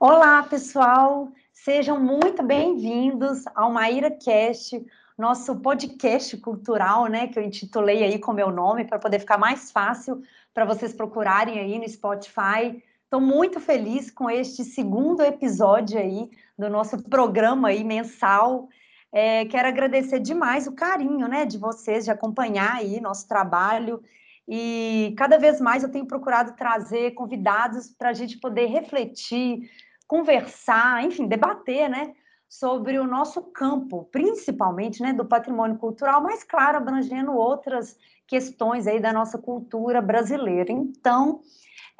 Olá, pessoal! Sejam muito bem-vindos ao Maíra Cast, nosso podcast cultural, né, que eu intitulei aí com meu nome para poder ficar mais fácil para vocês procurarem aí no Spotify. Estou muito feliz com este segundo episódio aí do nosso programa aí mensal. É, quero agradecer demais o carinho, né, de vocês de acompanhar aí nosso trabalho e cada vez mais eu tenho procurado trazer convidados para a gente poder refletir, conversar, enfim, debater, né, sobre o nosso campo, principalmente, né, do patrimônio cultural, mas claro, abrangendo outras questões aí da nossa cultura brasileira. Então,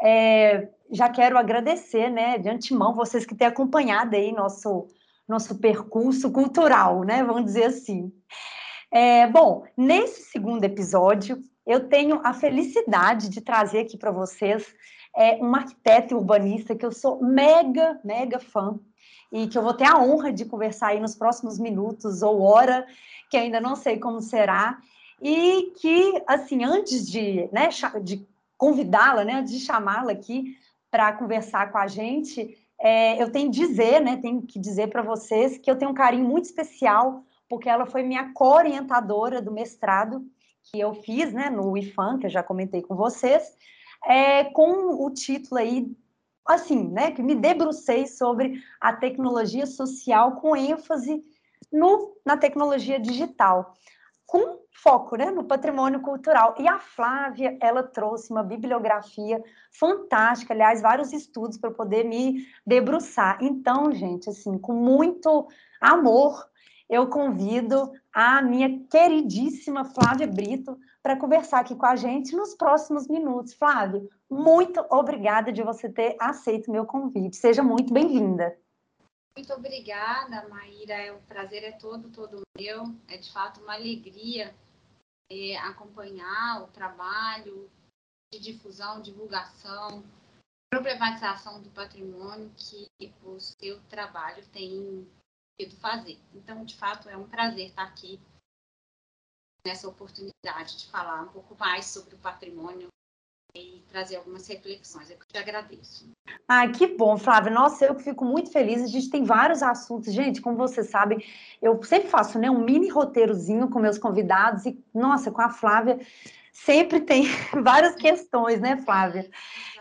é, já quero agradecer, né, de antemão, vocês que têm acompanhado aí nosso nosso percurso cultural, né, vamos dizer assim. É, bom, nesse segundo episódio, eu tenho a felicidade de trazer aqui para vocês é um arquiteto e urbanista que eu sou mega, mega fã e que eu vou ter a honra de conversar aí nos próximos minutos ou hora, que ainda não sei como será, e que, assim, antes de, né, de convidá-la, né, antes de chamá-la aqui para conversar com a gente, é, eu tenho que dizer, né, tenho que dizer para vocês que eu tenho um carinho muito especial, porque ela foi minha co-orientadora do mestrado que eu fiz, né, no IFAM, que eu já comentei com vocês, é, com o título aí, assim, né, que me debrucei sobre a tecnologia social com ênfase no, na tecnologia digital, com foco, né, no patrimônio cultural. E a Flávia, ela trouxe uma bibliografia fantástica, aliás, vários estudos para poder me debruçar. Então, gente, assim, com muito amor, eu convido a minha queridíssima Flávia Brito para conversar aqui com a gente nos próximos minutos. Flávia, muito obrigada de você ter aceito meu convite. Seja muito bem-vinda. Muito obrigada, Maíra. O prazer é todo, todo meu. É de fato uma alegria é, acompanhar o trabalho de difusão, divulgação, problematização do patrimônio que o seu trabalho tem fazer. Então, de fato, é um prazer estar aqui nessa oportunidade de falar um pouco mais sobre o patrimônio e trazer algumas reflexões. Eu te agradeço. Ah, que bom, Flávia. Nossa, eu fico muito feliz. A gente tem vários assuntos. Gente, como vocês sabem, eu sempre faço né, um mini roteirozinho com meus convidados e, nossa, com a Flávia sempre tem várias questões, né, Flávia?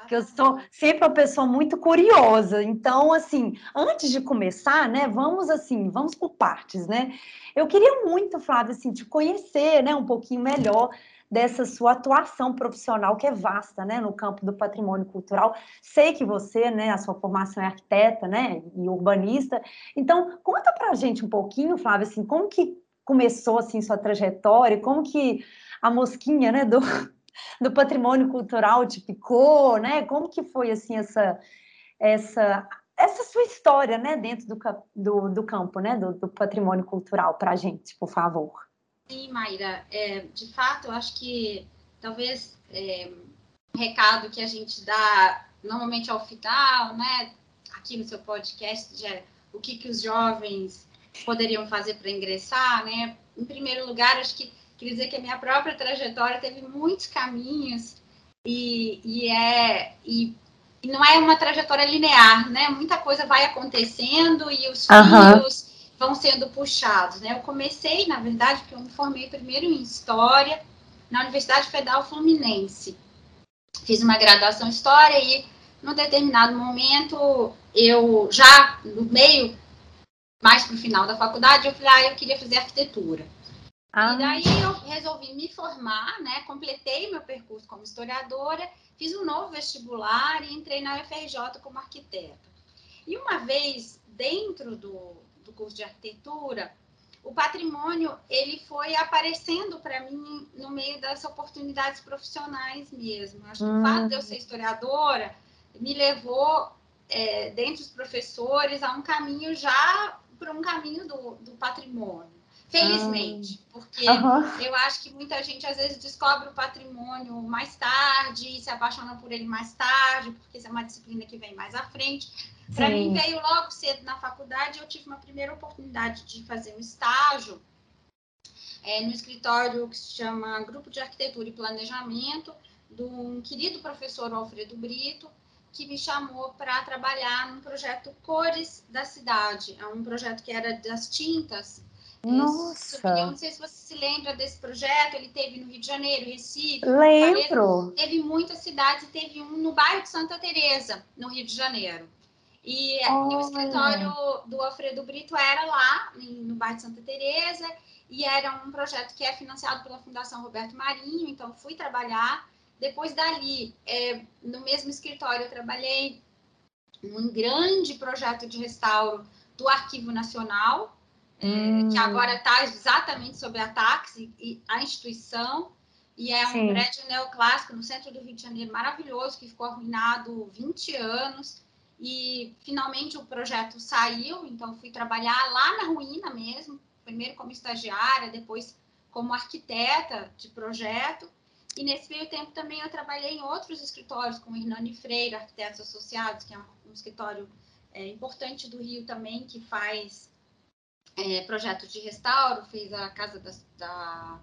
Que eu sou sempre uma pessoa muito curiosa. Então, assim, antes de começar, né, vamos assim, vamos por partes, né? Eu queria muito, Flávia, assim, te conhecer, né, um pouquinho melhor dessa sua atuação profissional que é vasta, né, no campo do patrimônio cultural. Sei que você, né, a sua formação é arquiteta, né, e urbanista. Então, conta pra gente um pouquinho, Flávia, assim, como que começou assim sua trajetória, como que a mosquinha, né, do do patrimônio cultural te picou, né? Como que foi assim essa essa essa sua história, né, dentro do, do, do campo, né, do, do patrimônio cultural para a gente, por favor. Sim, Mayra, é, de fato, eu acho que talvez é, um recado que a gente dá normalmente ao final, né, aqui no seu podcast, já, o que, que os jovens poderiam fazer para ingressar, né? Em primeiro lugar, acho que Queria dizer que a minha própria trajetória teve muitos caminhos e, e é e, e, não é uma trajetória linear, né? Muita coisa vai acontecendo e os uhum. fios vão sendo puxados, né? Eu comecei, na verdade, porque eu me formei primeiro em História na Universidade Federal Fluminense. Fiz uma graduação em História e, num determinado momento, eu já no meio, mais para o final da faculdade, eu falei, ah, eu queria fazer arquitetura. Ah. E daí eu resolvi me formar, né? Completei meu percurso como historiadora, fiz um novo vestibular e entrei na UFRJ como arquiteta. E uma vez dentro do, do curso de arquitetura, o patrimônio ele foi aparecendo para mim no meio das oportunidades profissionais mesmo. Acho que hum. o fato de eu ser historiadora me levou, é, dentre os professores, a um caminho já para um caminho do, do patrimônio. Felizmente, ah. porque uhum. eu acho que muita gente às vezes descobre o patrimônio mais tarde, se apaixona por ele mais tarde, porque isso é uma disciplina que vem mais à frente. Para mim, veio logo cedo na faculdade, eu tive uma primeira oportunidade de fazer um estágio é, no escritório que se chama Grupo de Arquitetura e Planejamento, de um querido professor Alfredo Brito, que me chamou para trabalhar num projeto Cores da Cidade. É um projeto que era das tintas. Nossa! Eu não sei se você se lembra desse projeto, ele teve no Rio de Janeiro, Recife. Lembro! Teve muitas cidades e teve um no bairro de Santa Teresa, no Rio de Janeiro. E, e o escritório do Alfredo Brito era lá, no bairro de Santa Teresa, e era um projeto que é financiado pela Fundação Roberto Marinho, então fui trabalhar. Depois dali, é, no mesmo escritório, eu trabalhei num grande projeto de restauro do Arquivo Nacional, hum. é, que hum. agora está exatamente sob ataques, e, a instituição, e é um Sim. prédio neoclássico no centro do Rio de Janeiro, maravilhoso, que ficou arruinado 20 anos, e finalmente o projeto saiu, então fui trabalhar lá na ruína mesmo, primeiro como estagiária, depois como arquiteta de projeto. E nesse meio tempo também eu trabalhei em outros escritórios, como Hernani Freire, Arquitetos Associados, que é um, escritório é, importante do Rio também, que faz é, projeto de restauro, fez a Casa das, da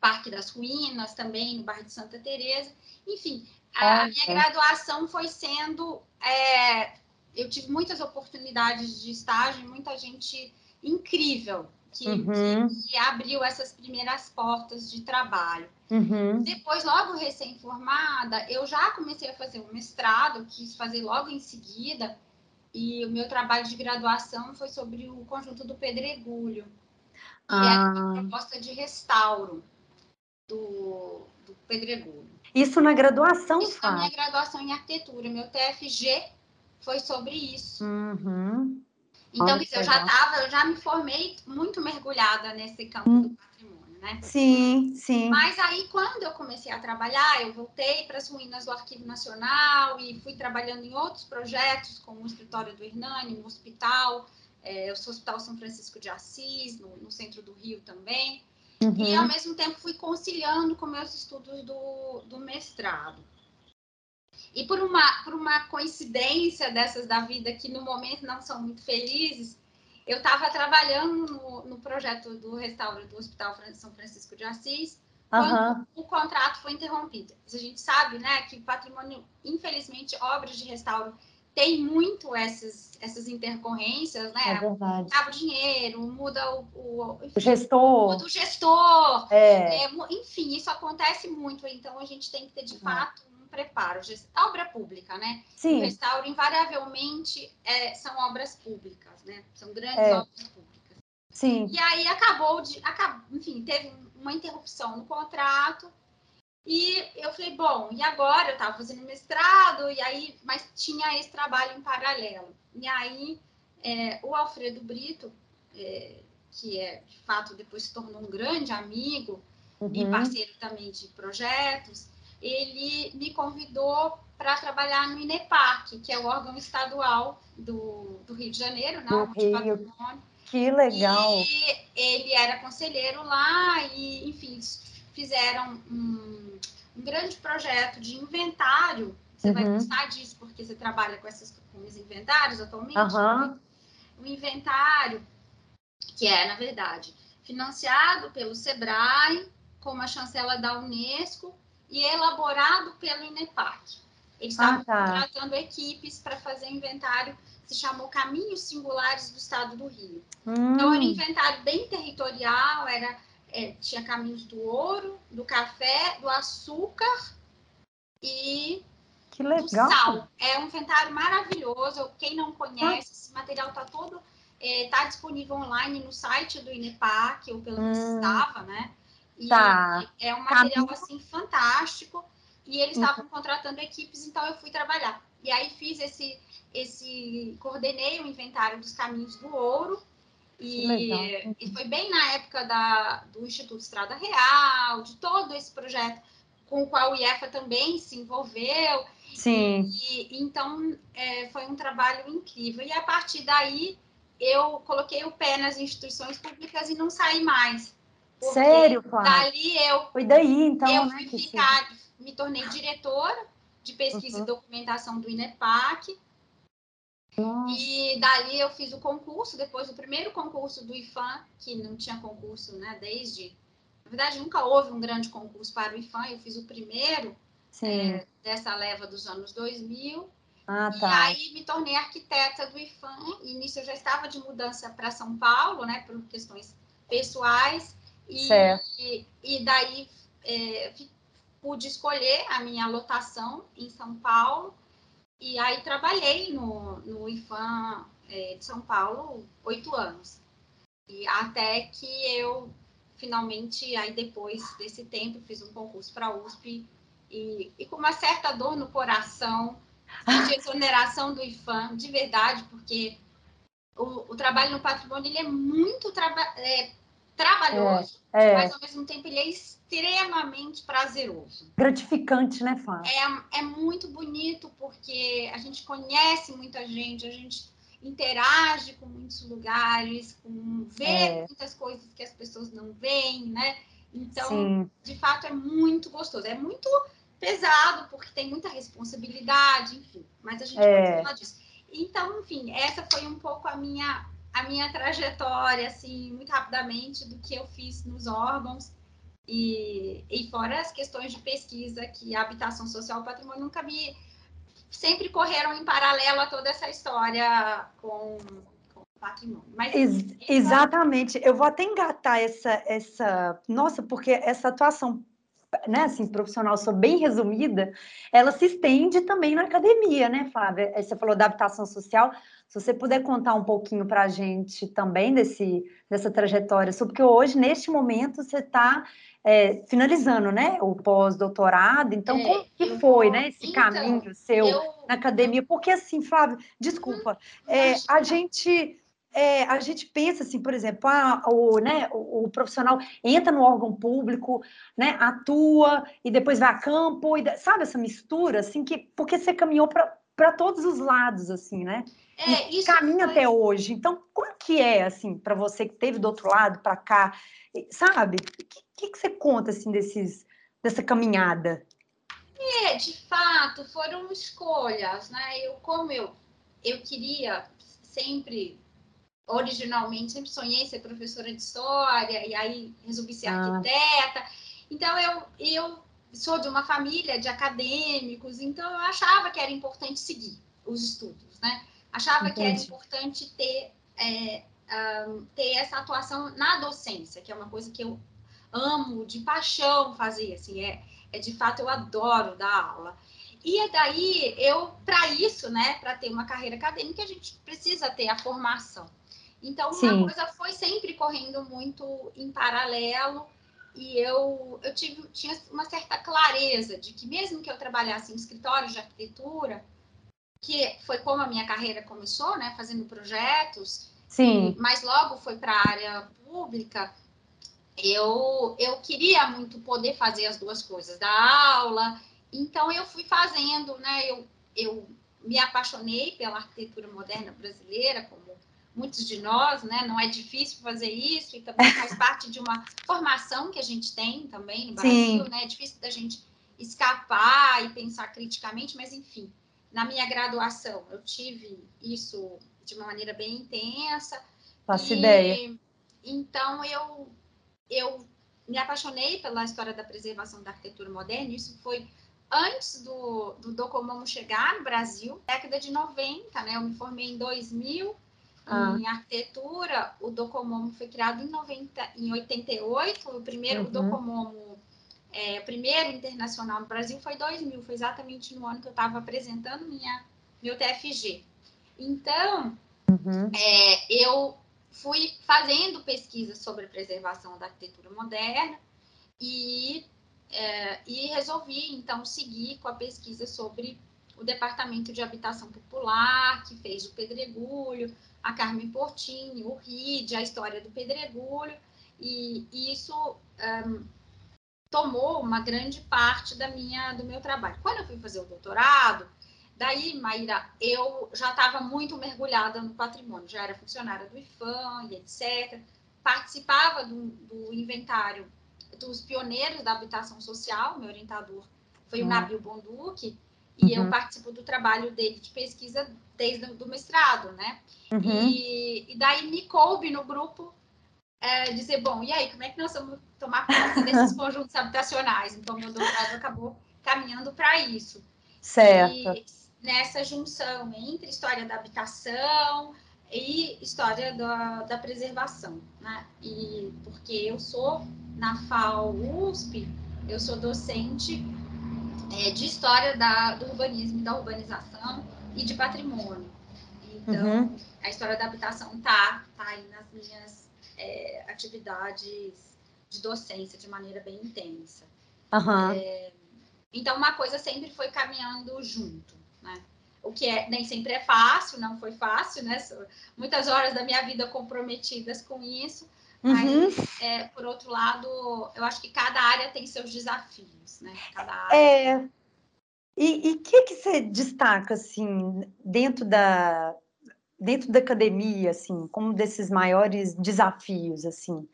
Parque das Ruínas, também no bairro de Santa Teresa. Enfim, a, minha graduação foi sendo... É, eu tive muitas oportunidades de estágio, muita gente incrível que, uhum. que, que, abriu essas primeiras portas de trabalho. Uhum. Depois, logo recém-formada, eu já comecei a fazer um mestrado, quis fazer logo em seguida, e o meu trabalho de graduação foi sobre o conjunto do Pedregulho, que ah. é uma proposta de restauro do, do Pedregulho. Isso na graduação, Isso na minha graduação em arquitetura. Meu TFG foi sobre isso. Uhum. Então, Olha, eu já estava, eu já me formei muito mergulhada nesse campo hum. do patrimônio, né? Sim, sim. Mas aí, quando eu comecei a trabalhar, eu voltei para as ruínas do Arquivo Nacional e fui trabalhando em outros projetos, como o escritório do Hernani, no hospital, é, o Hospital São Francisco de Assis, no, no centro do Rio também. Uhum. E, ao mesmo tempo, fui conciliando com meus estudos do, do mestrado. E por uma, por uma coincidência dessas da vida que no momento não são muito felizes, eu estava trabalhando no, no, projeto do restauro do Hospital São Francisco de Assis, quando uhum. o contrato foi interrompido. A gente sabe, né, que patrimônio, infelizmente, obras de restauro tem muito essas, essas intercorrências, né? É verdade. Acaba o dinheiro, muda o, o, enfim, o gestor. Muda o gestor. É. É, enfim, isso acontece muito. Então, a gente tem que ter, de uhum. fato, preparo, obra pública, né? Sim. O restauro, invariavelmente, é, são obras públicas, né? São grandes é. obras públicas. Sim. E aí acabou de. Acabou, enfim, teve uma interrupção no contrato. E eu falei, bom, e agora? Eu estava fazendo mestrado, e aí, mas tinha esse trabalho em paralelo. E aí, é, o Alfredo Brito, é, que é, de fato, depois se tornou um grande amigo uhum. e parceiro também de projetos, ele me convidou para trabalhar no INEPAC, que é o órgão estadual do, do Rio de Janeiro, né? Do Rio. Que legal! E ele era conselheiro lá e, enfim, fizeram um, um grande projeto de inventário. Você uhum. vai gostar disso, porque você trabalha com, essas, com os inventários atualmente. Uhum. Um inventário que é, na verdade, financiado pelo SEBRAE, com uma chancela da Unesco, e elaborado pelo INEPAC. Eles estavam ah, tá. contratando equipes para fazer inventário, se chamou Caminhos Singulares do Estado do Rio. Hum. Então, era um inventário bem territorial, era, é, tinha caminhos do ouro, do café, do açúcar e que legal. do sal. É um inventário maravilhoso. Quem não conhece, ah. esse material está todo está é, disponível online no site do INEPAC, ou pelo hum. que estava, né? E tá. é um material assim fantástico. E eles uhum. estavam contratando equipes, então eu fui trabalhar. E aí fiz esse, esse coordenei o inventário dos caminhos do ouro. E, e foi bem na época da, do Instituto Estrada Real, de todo esse projeto com o qual o IEFA também se envolveu. Sim. E, então, é, foi um trabalho incrível. E a partir daí, eu coloquei o pé nas instituições públicas e não saí mais. Sério, Flávia? Dali eu. Foi daí, então. Eu né, fui ficar, me tornei diretora de pesquisa uhum. e documentação do INEPAC. Nossa. E dali eu fiz o concurso, depois do primeiro concurso do IFAM, que não tinha concurso, né, desde. Na verdade, nunca houve um grande concurso para o IFAM, eu fiz o primeiro é, dessa leva dos anos 2000. Uhum. Ah, tá. E aí me tornei arquiteta do IFAM, e nisso eu já estava de mudança para São Paulo, né, por questões pessoais, e, e, e, daí é, pude escolher a minha lotação em São Paulo, e aí trabalhei no, no IFAM é, de São Paulo oito anos. E até que eu finalmente, aí depois desse tempo, fiz um concurso para a USP e, e, com uma certa dor no coração, de exoneração do IFAM, de verdade, porque o, o trabalho no patrimônio ele é muito é, trabalhoso, é, é. mas ao mesmo tempo ele é extremamente prazeroso. Gratificante, né, Fábio? É, é muito bonito porque a gente conhece muita gente, a gente interage com muitos lugares, com vê é. muitas coisas que as pessoas não veem, né? Então, Sim. de fato, é muito gostoso. É muito pesado, porque tem muita responsabilidade, enfim. Mas a gente é. pode falar disso. Então, enfim, essa foi um pouco a minha, a minha trajetória, assim, muito rapidamente, do que eu fiz nos órgãos. E, e fora as questões de pesquisa, que a habitação social e patrimônio nunca me sempre correram em paralelo a toda essa história com, com o patrimônio. Mas, Ex exatamente. Eu vou até engatar essa, essa. Nossa, porque essa atuação né, assim, profissional sou bem resumida, ela se estende também na academia, né, Flávia? Você falou da adaptação social. Se você puder contar um pouquinho para a gente também desse, dessa trajetória, porque hoje, neste momento, você está é, finalizando, né, o pós-doutorado. Então, é, como que foi, vou... né, esse então, caminho seu eu... na academia? Porque assim, Flávio, desculpa, é, a gente é, a gente pensa assim, por exemplo, ah, o, né, o, o, profissional entra no órgão público, né, atua e depois vai a campo, e, sabe essa mistura, assim, que porque você caminhou para todos os lados, assim, né? É, e caminha foi... até hoje. Então, como que é, assim, para você que teve do outro lado, para cá, sabe? O que, que, que, você conta, assim, desses, dessa caminhada? É, de fato, foram escolhas, né? Eu, como eu, eu queria sempre, originalmente, sempre sonhei ser professora de história, e aí resolvi ser ah. arquiteta. Então, eu, eu sou de uma família de acadêmicos, então eu achava que era importante seguir os estudos, né? Achava Entendi. que era importante ter é, um, ter essa atuação na docência, que é uma coisa que eu amo de paixão fazer, assim, é, é de fato eu adoro dar aula. E é daí eu, para isso, né, para ter uma carreira acadêmica, a gente precisa ter a formação. Então, Sim. uma coisa foi sempre correndo muito em paralelo, e eu, eu tive, tinha uma certa clareza de que, mesmo que eu trabalhasse em escritório de arquitetura, que foi como a minha carreira começou, né, fazendo projetos, Sim. mas logo foi para a área pública. Eu, eu queria muito poder fazer as duas coisas, dar aula. Então, eu fui fazendo, né? Eu, eu me apaixonei pela arquitetura moderna brasileira, como muitos de nós, né? Não é difícil fazer isso e também faz parte de uma formação que a gente tem também no Brasil, Sim. né? É difícil da gente escapar e pensar criticamente, mas enfim, na minha graduação eu tive isso de uma maneira bem intensa. Faço e, ideia. Então, eu, eu me apaixonei pela história da preservação da arquitetura moderna. Isso foi antes do, do Docomomo chegar no Brasil, década de 90, né? Eu me formei em 2000 ah. em arquitetura. O Docomomo foi criado em, 90, em 88. O primeiro uhum. Docomomo, é, o primeiro internacional no Brasil foi 2000. Foi exatamente no ano que eu estava apresentando minha, meu TFG. Então, uhum. é, eu fui fazendo pesquisas sobre preservação da arquitetura moderna e, é, e resolvi, então, seguir com a pesquisa sobre o Departamento de Habitação Popular, que fez o Pedregulho, a Carmen Portini, o RID, a história do Pedregulho, e, e isso um, tomou uma grande parte da minha, do meu trabalho. Quando eu fui fazer o doutorado, Daí, Maíra, eu já estava muito mergulhada no patrimônio, já era funcionária do IFAM e etc. Participava do, do inventário dos pioneiros da habitação social, meu orientador foi o uhum. Nabil Bonduque, e uhum. eu participo do trabalho dele de pesquisa desde o mestrado, né? Uhum. E, e, daí me coube no grupo é, dizer, bom, e aí, como é que nós vamos tomar conta desses conjuntos habitacionais? Então, meu doutorado acabou caminhando para isso. Certo. E, nessa junção entre história da habitação e história da, da preservação, né? E porque eu sou na FAO USP, eu sou docente é, de história da, do urbanismo e da urbanização e de patrimônio. Então, uhum. a história da habitação tá, tá aí nas minhas é, atividades de docência de maneira bem intensa. Uhum. É, então, uma coisa sempre foi caminhando junto, né? O que é, nem sempre é fácil, não foi fácil, né? Muitas horas da minha vida comprometidas com isso, uhum. mas, é, por outro lado, eu acho que cada área tem seus desafios, né? Cada área... É... E o que, que você destaca, assim, dentro da, dentro da academia, assim, como desses maiores desafios, assim?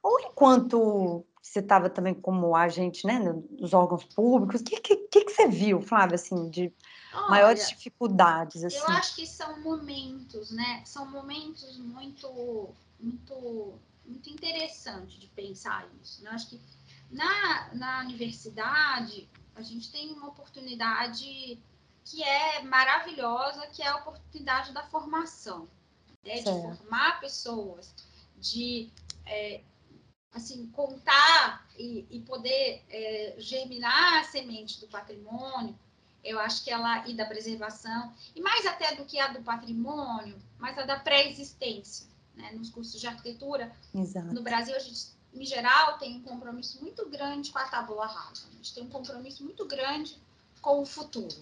Ou enquanto você estava também como agente, né, nos órgãos públicos, o que, que, que, você viu, Flávia, assim, de Olha, maiores dificuldades, assim? Eu acho que são momentos, né, são momentos muito, muito, muito interessantes de pensar isso, né? Acho que na, na universidade, a gente tem uma oportunidade que é maravilhosa, que é a oportunidade da formação, né? de formar pessoas, de é, assim contar e, e poder é, germinar a semente do patrimônio. Eu acho que ela e da preservação e mais até do que a do patrimônio, mas a da pré-existência, né? Nos cursos de arquitetura, Exato. no Brasil a gente em geral tem um compromisso muito grande com a tábula rasa. A gente tem um compromisso muito grande com o futuro.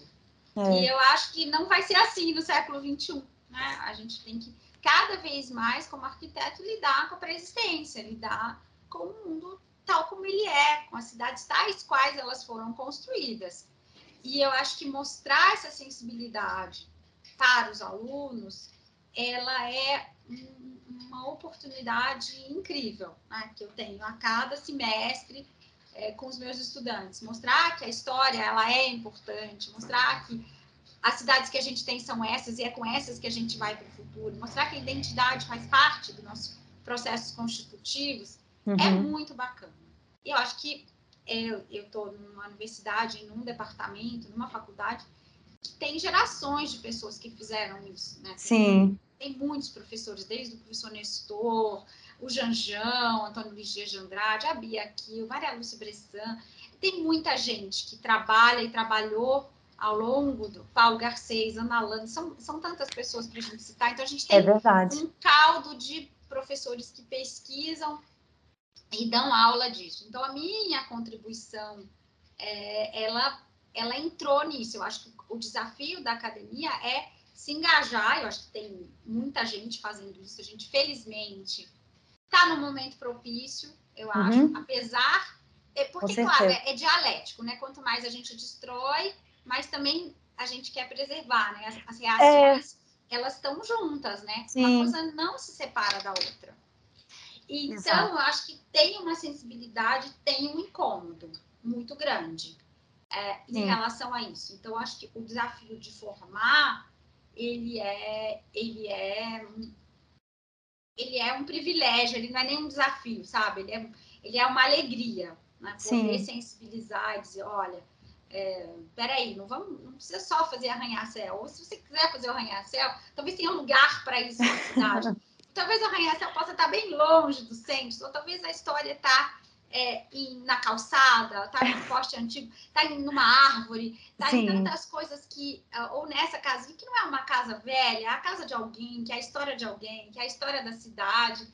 É. E eu acho que não vai ser assim no século XXI. Né? A gente tem que, cada vez mais, como arquiteto, lidar com a preexistência, lidar com o mundo tal como ele é, com as cidades tais quais elas foram construídas. E eu acho que mostrar essa sensibilidade para os alunos, ela é uma oportunidade incrível né? que eu tenho a cada semestre é, com os meus estudantes, mostrar que a história ela é importante, mostrar que as cidades que a gente tem são essas e é com essas que a gente vai para o futuro, mostrar que a identidade faz parte dos nossos processos constitutivos, é uhum. é muito bacana. E eu acho que eu estou numa universidade, num departamento, numa faculdade, que tem gerações de pessoas que fizeram isso, né? Sim. Tem, muitos professores, desde o professor Nestor, o Janjão, Antônio Dias de Andrade, a Bia o Maria Lúcia Bressan. Tem muita gente que trabalha e trabalhou ao longo do Paulo Garcês, Ana Landa, são, são tantas pessoas para a gente citar, então a gente tem é um caldo de professores que pesquisam e dão aula disso. Então, a minha contribuição, é, ela, ela entrou nisso. Eu acho que o desafio da academia é se engajar, eu acho que tem muita gente fazendo isso, a gente, felizmente, está no momento propício, eu uhum. acho, apesar. É, porque, claro, é, é, dialético, né? Quanto mais a gente destrói, mais também a gente quer preservar, né? As, as reações, é. elas estão juntas, né? Sim. Uma coisa não se separa da outra. Então, Exato. eu acho que tem uma sensibilidade, tem um incômodo muito grande é, em Sim. relação a isso. Então, eu acho que o desafio de formar, ele é, ele é ele é um privilégio, ele não é nem um desafio, sabe? Ele é, ele é uma alegria, né? Poder Sim. sensibilizar e dizer, olha, é, peraí, não, vamos, não precisa só fazer arranha-céu. Ou se você quiser fazer o arranha-céu, talvez tenha lugar para isso na cidade. talvez o arranha-céu possa estar bem longe do centro, ou talvez a história está é, em, na calçada, tá em um poste antigo, tá em numa árvore, tá Sim. em tantas coisas que, ah, ou nessa casa, que não é uma casa velha, é a casa de alguém, que é a história de alguém, que é a história da cidade.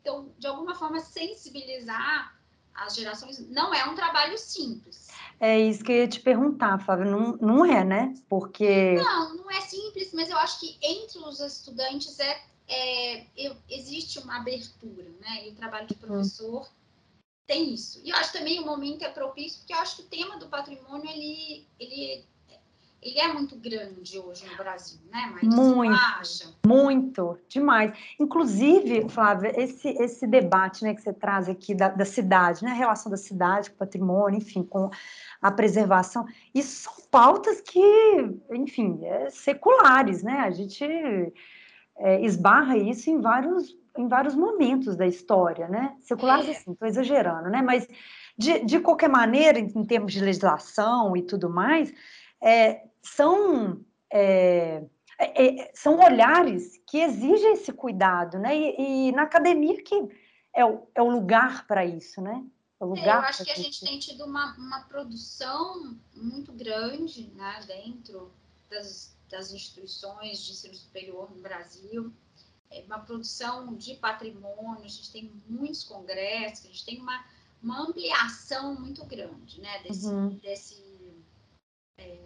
Então, de alguma forma, sensibilizar as gerações não é um trabalho simples. É isso que eu ia te perguntar, Fábio, não, não é, né? Porque... Não, não é simples, mas eu acho que entre os estudantes é, é existe uma abertura, né? E o trabalho de uhum. professor tem isso. E eu acho também o momento é propício, porque eu acho que o tema do patrimônio, ele, ele, ele é muito grande hoje no Brasil, né, Mas Muito, acha? muito, demais. Inclusive, Flávia, esse, esse debate né, que você traz aqui da, da cidade, né, a relação da cidade com o patrimônio, enfim, com a preservação, isso são pautas que, enfim, é seculares, né? A gente é, esbarra isso em vários em vários momentos da história, né? Seculares, é. assim, estou exagerando, né? Mas, de, de qualquer maneira, em, em termos de legislação e tudo mais, é, são é, é, é, são olhares que exigem esse cuidado, né? E, e na academia que é o, é o lugar para isso, né? É o lugar eu acho que a gente tem tido uma, uma produção muito grande né, dentro das, das instituições de ensino superior no Brasil, uma produção de patrimônio, a gente tem muitos congressos, a gente tem uma, uma ampliação muito grande né, desse, uhum. desse é,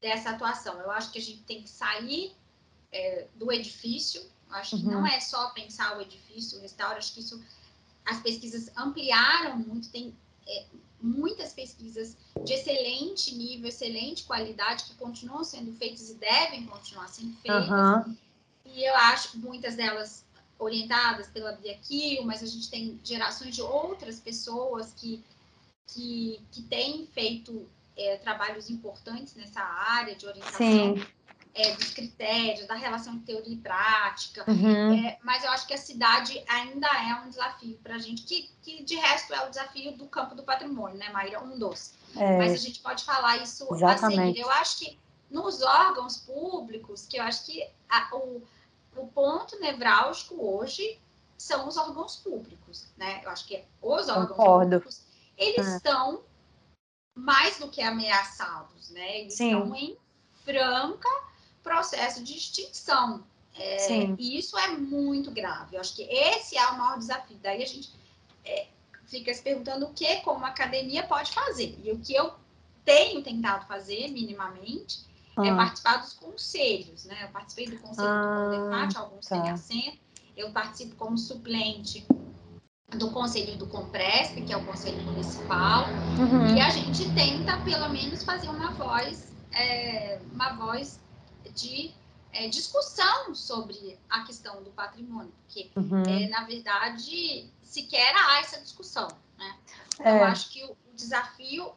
dessa atuação. Eu acho que a gente tem que sair é, do edifício. Eu acho uhum. que não uhum. é só pensar o edifício, o restauro. Acho que isso as pesquisas ampliaram muito. Tem é, muitas pesquisas de excelente nível, excelente qualidade que continuam sendo feitas e devem continuar sendo feitas. Uhum. E eu acho muitas delas orientadas pela Bia Kiel, mas a gente tem gerações de outras pessoas que, que, que têm feito é, trabalhos importantes nessa área de orientação é, dos critérios, da relação de teoria e prática, uhum. é, mas eu acho que a cidade ainda é um desafio para a gente, que, que de resto é o desafio do campo do patrimônio, né, Maíra? Um dos. É. Mas a gente pode falar isso Exatamente. a seguir. Eu acho que nos órgãos públicos, que eu acho que a, o, o ponto nevrálgico hoje são os órgãos públicos, né? Eu acho que os órgãos Concordo. públicos, eles é. estão mais do que ameaçados, né? Eles Sim. estão em franca processo de extinção. É, e isso é muito grave. Eu acho que esse é o maior desafio. Daí a gente é, fica se perguntando o que, como academia, pode fazer. E o que eu tenho tentado fazer, minimamente, ah. é participar dos conselhos. Né? Eu participei do conselho ah, do Condefat, alguns tá. têm assento. Eu participo como suplente do Conselho do Compresp, que é o Conselho Municipal, uhum. e a gente tenta, pelo menos, fazer uma voz, é, uma voz de é, discussão sobre a questão do patrimônio, porque, uhum. é, na verdade, sequer há essa discussão. Né? Então, eu acho que o desafio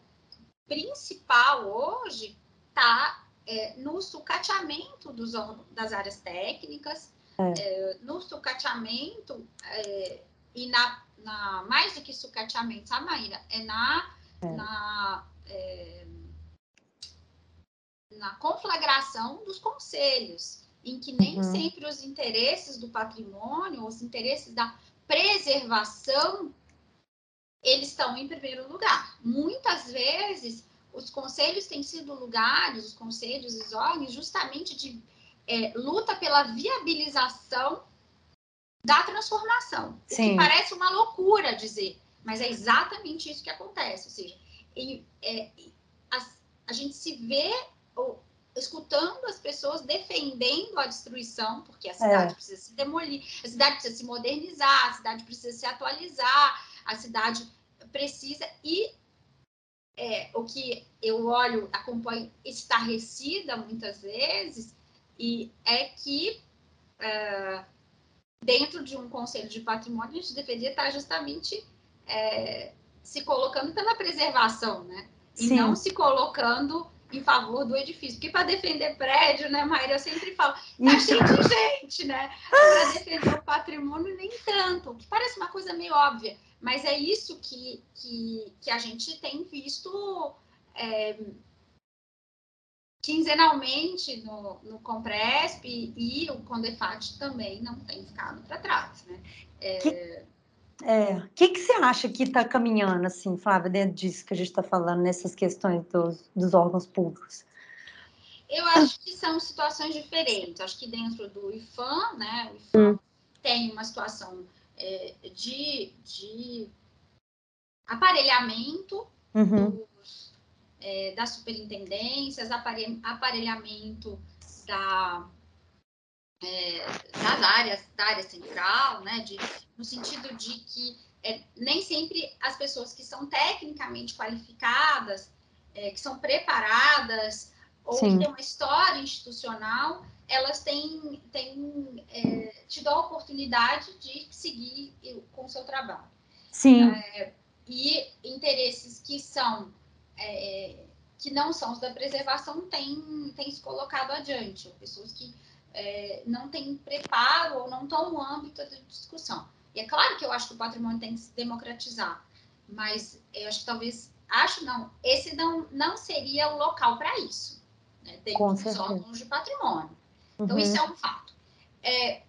principal hoje está é, no sucateamento dos, das áreas técnicas, é. É, no sucateamento é, e na, na, mais do que sucateamento, sabe, Maíra? É na, é. na, na conflagração dos conselhos, em que nem uhum. sempre os interesses do patrimônio, os interesses da preservação, eles estão em primeiro lugar. Muitas vezes, os conselhos têm sido lugares, os conselhos e os órgãos, justamente de é, luta pela viabilização da transformação. Sim. O que parece uma loucura dizer, mas é exatamente isso que acontece. Ou seja, e, é, a, a, gente se vê ou, escutando as pessoas defendendo a destruição, porque a cidade é. precisa se demolir, a cidade precisa se modernizar, a cidade precisa se atualizar, a cidade precisa e é, o que eu olho, acompanho estarrecida muitas vezes, e é que uh, dentro de um conselho de patrimônio, a gente deveria estar justamente é, se colocando pela preservação, né? E Sim. não se colocando em favor do edifício. Porque para defender prédio, né, Maíra, eu sempre falo, tá cheio de gente, né? Para defender o patrimônio, nem tanto. Que parece uma coisa meio óbvia, mas é isso que, que, que a gente tem visto é, quinzenalmente no, no Compresp e o Condefat também não tem ficado para trás, né? É... Que... É, o que, que você acha que está caminhando, assim, Flávia, dentro disso que a gente está falando, nessas questões dos, dos órgãos públicos? Eu acho que são situações diferentes. Acho que dentro do IFAM, né, o IFAM hum. tem uma situação é, de, de aparelhamento uhum é, das superintendências, aparelhamento da, é, das áreas, da área central, né, de, no sentido de que é, nem sempre as pessoas que são tecnicamente qualificadas, é, que são preparadas, ou Sim. que têm uma história institucional, elas têm, têm é, tido a oportunidade de seguir com o seu trabalho. Sim. É, e interesses que são é, que não são os da preservação têm, têm se colocado adiante, pessoas que é, não têm preparo ou não estão no âmbito da discussão. E é claro que eu acho que o patrimônio tem que se democratizar, mas eu acho que talvez, acho não, esse não, não seria o local para isso. né, dentro dos órgãos de patrimônio. Então, uhum. isso é um fato. É,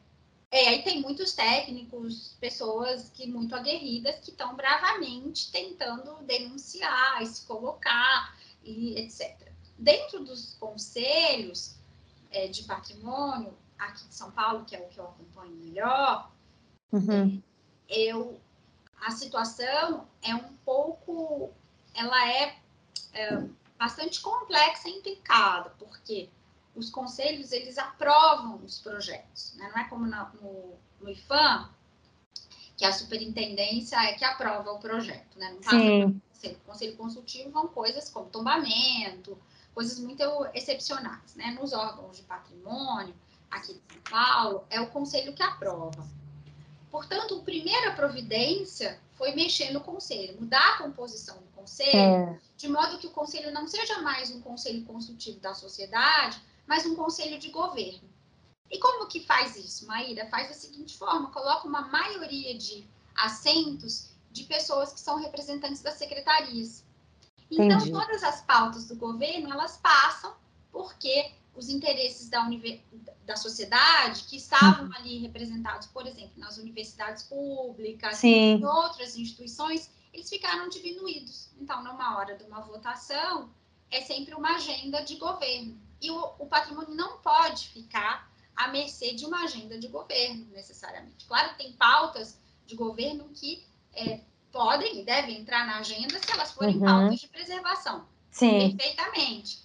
é, aí tem muitos técnicos, pessoas que muito aguerridas que estão bravamente tentando denunciar, se colocar e etc. Dentro dos conselhos é, de patrimônio aqui de São Paulo, que é o que eu acompanho melhor, uhum. é, eu a situação é um pouco, ela é, é bastante complexa e implicada, porque os conselhos eles aprovam os projetos, né? não é como no, no, no IFAM, que a superintendência é que aprova o projeto, né? Não passa Sim. conselho, conselho consultivo vão coisas como tombamento, coisas muito excepcionais, né? Nos órgãos de patrimônio, aqui de São Paulo, é o conselho que aprova. Portanto, a primeira providência foi mexer no conselho, mudar a composição do conselho, é. de modo que o conselho não seja mais um conselho consultivo da sociedade, mas um conselho de governo. E como que faz isso, Maíra? Faz da seguinte forma: coloca uma maioria de assentos de pessoas que são representantes das secretarias. Então, Entendi. todas as pautas do governo, elas passam porque os interesses da, da sociedade, que estavam uhum. ali representados, por exemplo, nas universidades públicas, Sim. em outras instituições, eles ficaram diminuídos. Então, numa hora de uma votação, é sempre uma agenda de governo. E o, o patrimônio não pode ficar à mercê de uma agenda de governo, necessariamente. Claro que tem pautas de governo que é, podem e devem entrar na agenda se elas forem uhum. pautas de preservação. Sim. Perfeitamente.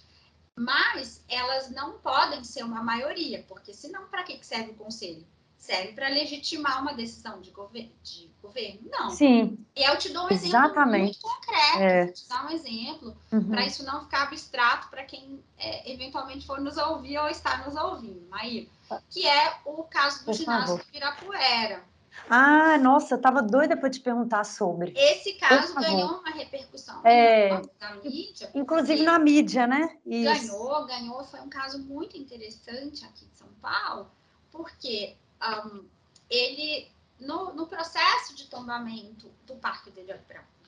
Mas elas não podem ser uma maioria, porque senão, para que serve o conselho? Serve para legitimar uma decisão de, gover de governo? Não. Sim. E eu te dou um exemplo Exatamente. muito concreto. É. Te dar um exemplo uhum. para isso não ficar abstrato para quem é, eventualmente for nos ouvir ou está nos ouvindo, Maíra. Que é o caso do Por ginásio do Pirapuera. Ah, nossa, eu estava doida para te perguntar sobre. Esse caso ganhou uma repercussão é, na mídia. Inclusive na mídia, né? Isso. Ganhou, ganhou. Foi um caso muito interessante aqui de São Paulo, porque um, ele, no, no, processo de tombamento do Parque de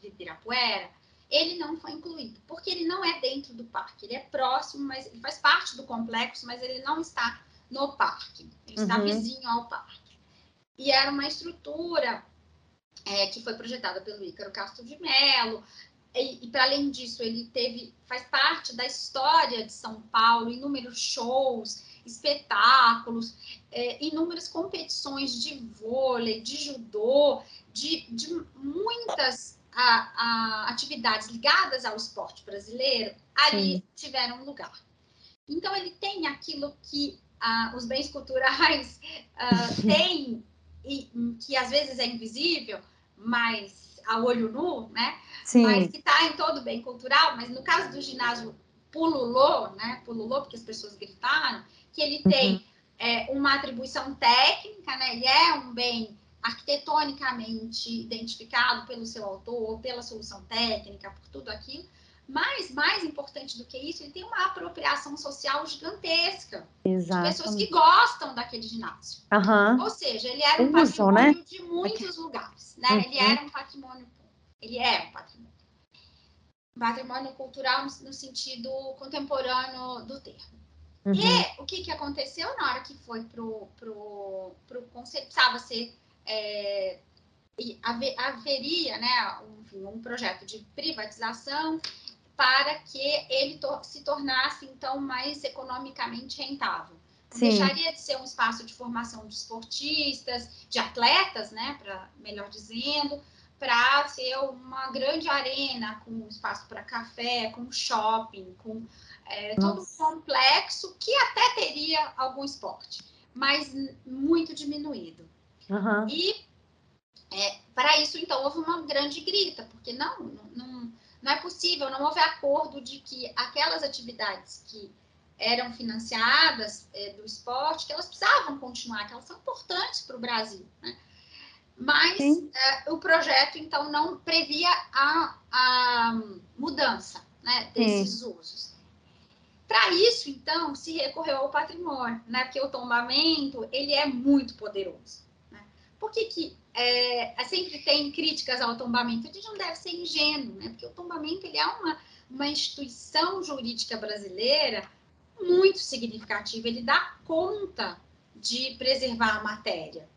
Ibirapuera, ele não foi incluído, porque ele não é dentro do parque, ele é próximo, mas ele faz parte do complexo, mas ele não está no parque, ele está uhum. vizinho ao parque. E era uma estrutura é, que foi projetada pelo Ícaro Castro de Mello, e, e para além disso, ele teve, faz parte da história de São Paulo, inúmeros shows, espetáculos, é, inúmeras competições de vôlei, de judô, de, de muitas a, a, atividades ligadas ao esporte brasileiro, ali Sim. tiveram lugar. Então, ele tem aquilo que ah, os bens culturais ah, têm, e que às vezes é invisível, mas a olho nu, né? Sim. Mas que está em todo bem cultural, mas no caso do ginásio pululou, né? Pululou porque as pessoas gritaram, que ele tem uhum. é, uma atribuição técnica, né? Ele é um bem arquitetonicamente identificado pelo seu autor, pela solução técnica, por tudo aquilo. Mas, mais importante do que isso, ele tem uma apropriação social gigantesca. Exato. De pessoas que gostam daquele ginásio. Uhum. Ou seja, ele era um né? patrimônio né? de muitos lugares. Né? Uhum. Ele era um patrimônio. Ele é um patrimônio. Patrimônio cultural no, no sentido contemporâneo do termo. Uhum. E o que, que aconteceu na hora que foi pro, pro, pro conselho? Precisava ser. É, haveria né, um, um, projeto de privatização para que ele to se tornasse, então, mais economicamente rentável. Sim. Deixaria de ser um espaço de formação de esportistas, de atletas, né, pra, melhor dizendo, para ser uma grande arena com espaço para café, com shopping, com é, todo um complexo que até teria algum esporte, mas muito diminuído. Uhum. E é, para isso, então, houve uma grande grita, porque não, não, não é possível, não houve acordo de que aquelas atividades que eram financiadas é, do esporte, que elas precisavam continuar, que elas são importantes para o Brasil. Né? Mas é, o projeto, então, não previa a, a mudança né, desses Sim. usos. Para isso, então, se recorreu ao patrimônio, né? Porque o tombamento, ele é muito poderoso. Né? Por que, que é, sempre tem críticas ao tombamento? A gente não deve ser ingênuo, né? Porque o tombamento, ele é uma, uma instituição jurídica brasileira muito significativo. Ele dá conta de preservar a matéria.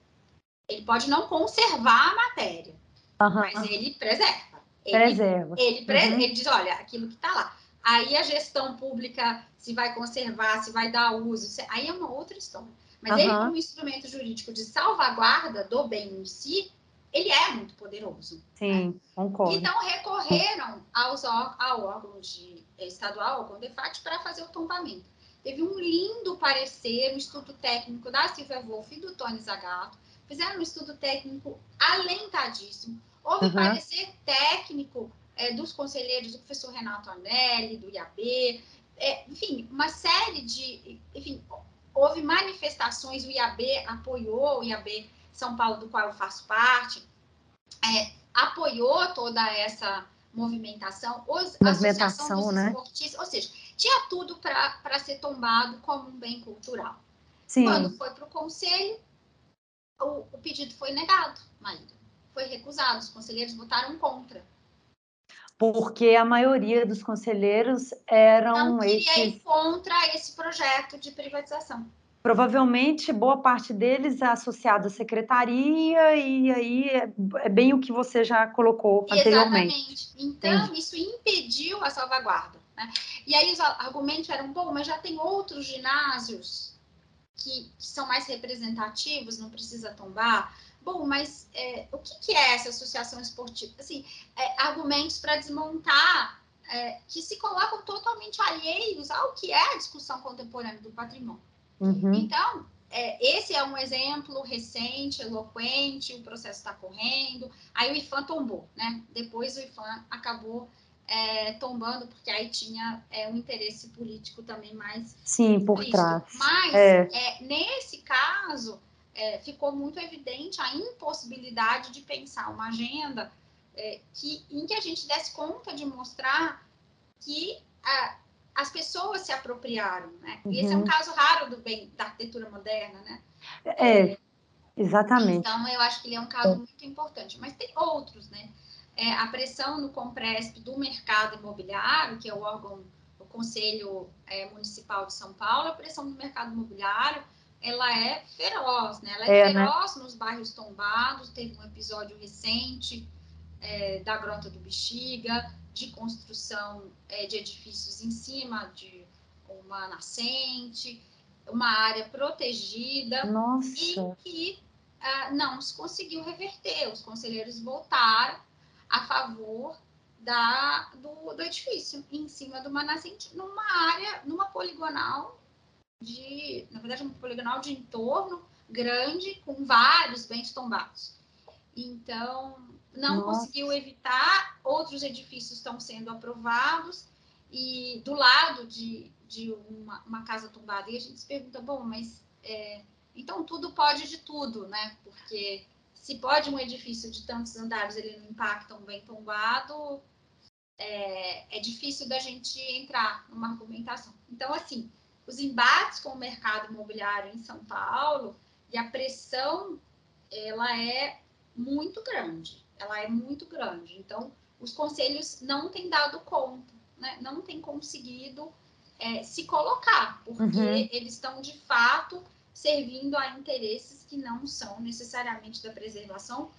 Ele pode não conservar a matéria, uhum. mas ele preserva. Ele, preserva. Ele, uhum. ele diz, olha, aquilo que está lá. Aí a gestão pública, se vai conservar, se vai dar uso, se... aí é uma outra história. Mas uhum. ele, como instrumento jurídico de salvaguarda do bem em si, ele é muito poderoso. Sim, né? concordo. Então, recorreram aos, ao órgão de, eh, estadual, ao CONDEFAT, para fazer o tombamento. Teve um lindo parecer, um estudo técnico da Silvia Wolff e do Tony Zagato. Fizeram um estudo técnico alentadíssimo. Houve uhum. parecer técnico é, dos conselheiros do professor Renato Anelli, do IAB, é, enfim, uma série de. Enfim, houve manifestações, o IAB apoiou, o IAB São Paulo, do qual eu faço parte, é, apoiou toda essa movimentação, os, movimentação, né? ou seja, tinha tudo para ser tombado como um bem cultural. Sim. Quando foi para o conselho, o pedido foi negado, Maíra. Foi recusado, os conselheiros votaram contra porque a maioria dos conselheiros eram não queria esses... ir contra esse projeto de privatização. Provavelmente boa parte deles é associado à secretaria e aí é, é bem o que você já colocou anteriormente. Exatamente. Então Entendi. isso impediu a salvaguarda. Né? E aí os argumentos eram bom, mas já tem outros ginásios que, que são mais representativos, não precisa tombar. Bom, mas é, o que, que, é essa associação esportiva? Assim, é, argumentos para desmontar é, que se colocam totalmente alheios ao que é a discussão contemporânea do patrimônio. Uhum. Então, é, esse é um exemplo recente, eloquente, o processo está correndo. Aí o IFAM tombou, né? Depois o IFAM acabou é, tombando, porque aí tinha é, um interesse político também mais. Sim, por trás. Mas, é. é. nesse caso, é, ficou muito evidente a impossibilidade de pensar uma agenda é, que, em que a gente desse conta de mostrar que a, as pessoas se apropriaram, né? Uhum. E esse é um uhum. caso raro do bem da arquitetura moderna, né? É, exatamente. Então, eu acho que ele é um caso muito importante. Mas tem outros, né? É, a pressão no Compresp do mercado imobiliário, que é o órgão, o Conselho é, Municipal de São Paulo, a pressão do mercado imobiliário, ela é feroz, né? Ela é, é né? feroz né? nos bairros tombados. Teve um episódio recente é, da Grota do Bexiga, de construção é, de edifícios em cima de uma nascente, uma área protegida, Nossa. e que ah, não se conseguiu reverter. Os conselheiros voltaram a favor da, do, do edifício, em cima de uma nascente, numa área, numa poligonal de, na verdade, um poligonal de entorno grande com vários bens tombados. Então, não Nossa. conseguiu evitar, outros edifícios estão sendo aprovados, e do lado de, de uma, uma casa tombada, e a gente se pergunta, bom, mas é, então tudo pode de tudo, né? Porque se pode um edifício de tantos andares, ele não impacta um bem tombado, é, é difícil da gente entrar numa argumentação. Então, assim, os embates com o mercado imobiliário em São Paulo e a pressão ela é muito grande, ela é muito grande. Então, os conselhos não têm dado conta, né? não têm conseguido é, se colocar, porque uhum. eles estão de fato servindo a interesses que não são necessariamente da preservação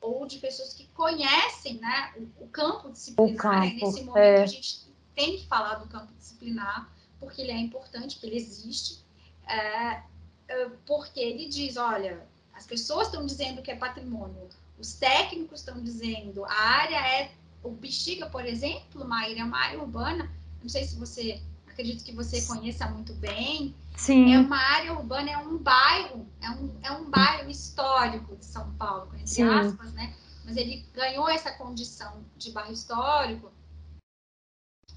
ou de pessoas que conhecem né, o, o campo disciplinar. O campo, nesse momento é... a gente tem que falar do campo disciplinar, porque ele é importante, porque ele existe, é, é, porque ele diz, olha, as pessoas estão dizendo que é patrimônio, os técnicos estão dizendo, a área é, o Bexiga, por exemplo, Maíra, é uma área urbana, não sei se você, acredito que você conheça muito bem, Sim. é uma área urbana, é um bairro, é um, é um bairro histórico de São Paulo, entre Sim. aspas, né? Mas ele ganhou essa condição de bairro histórico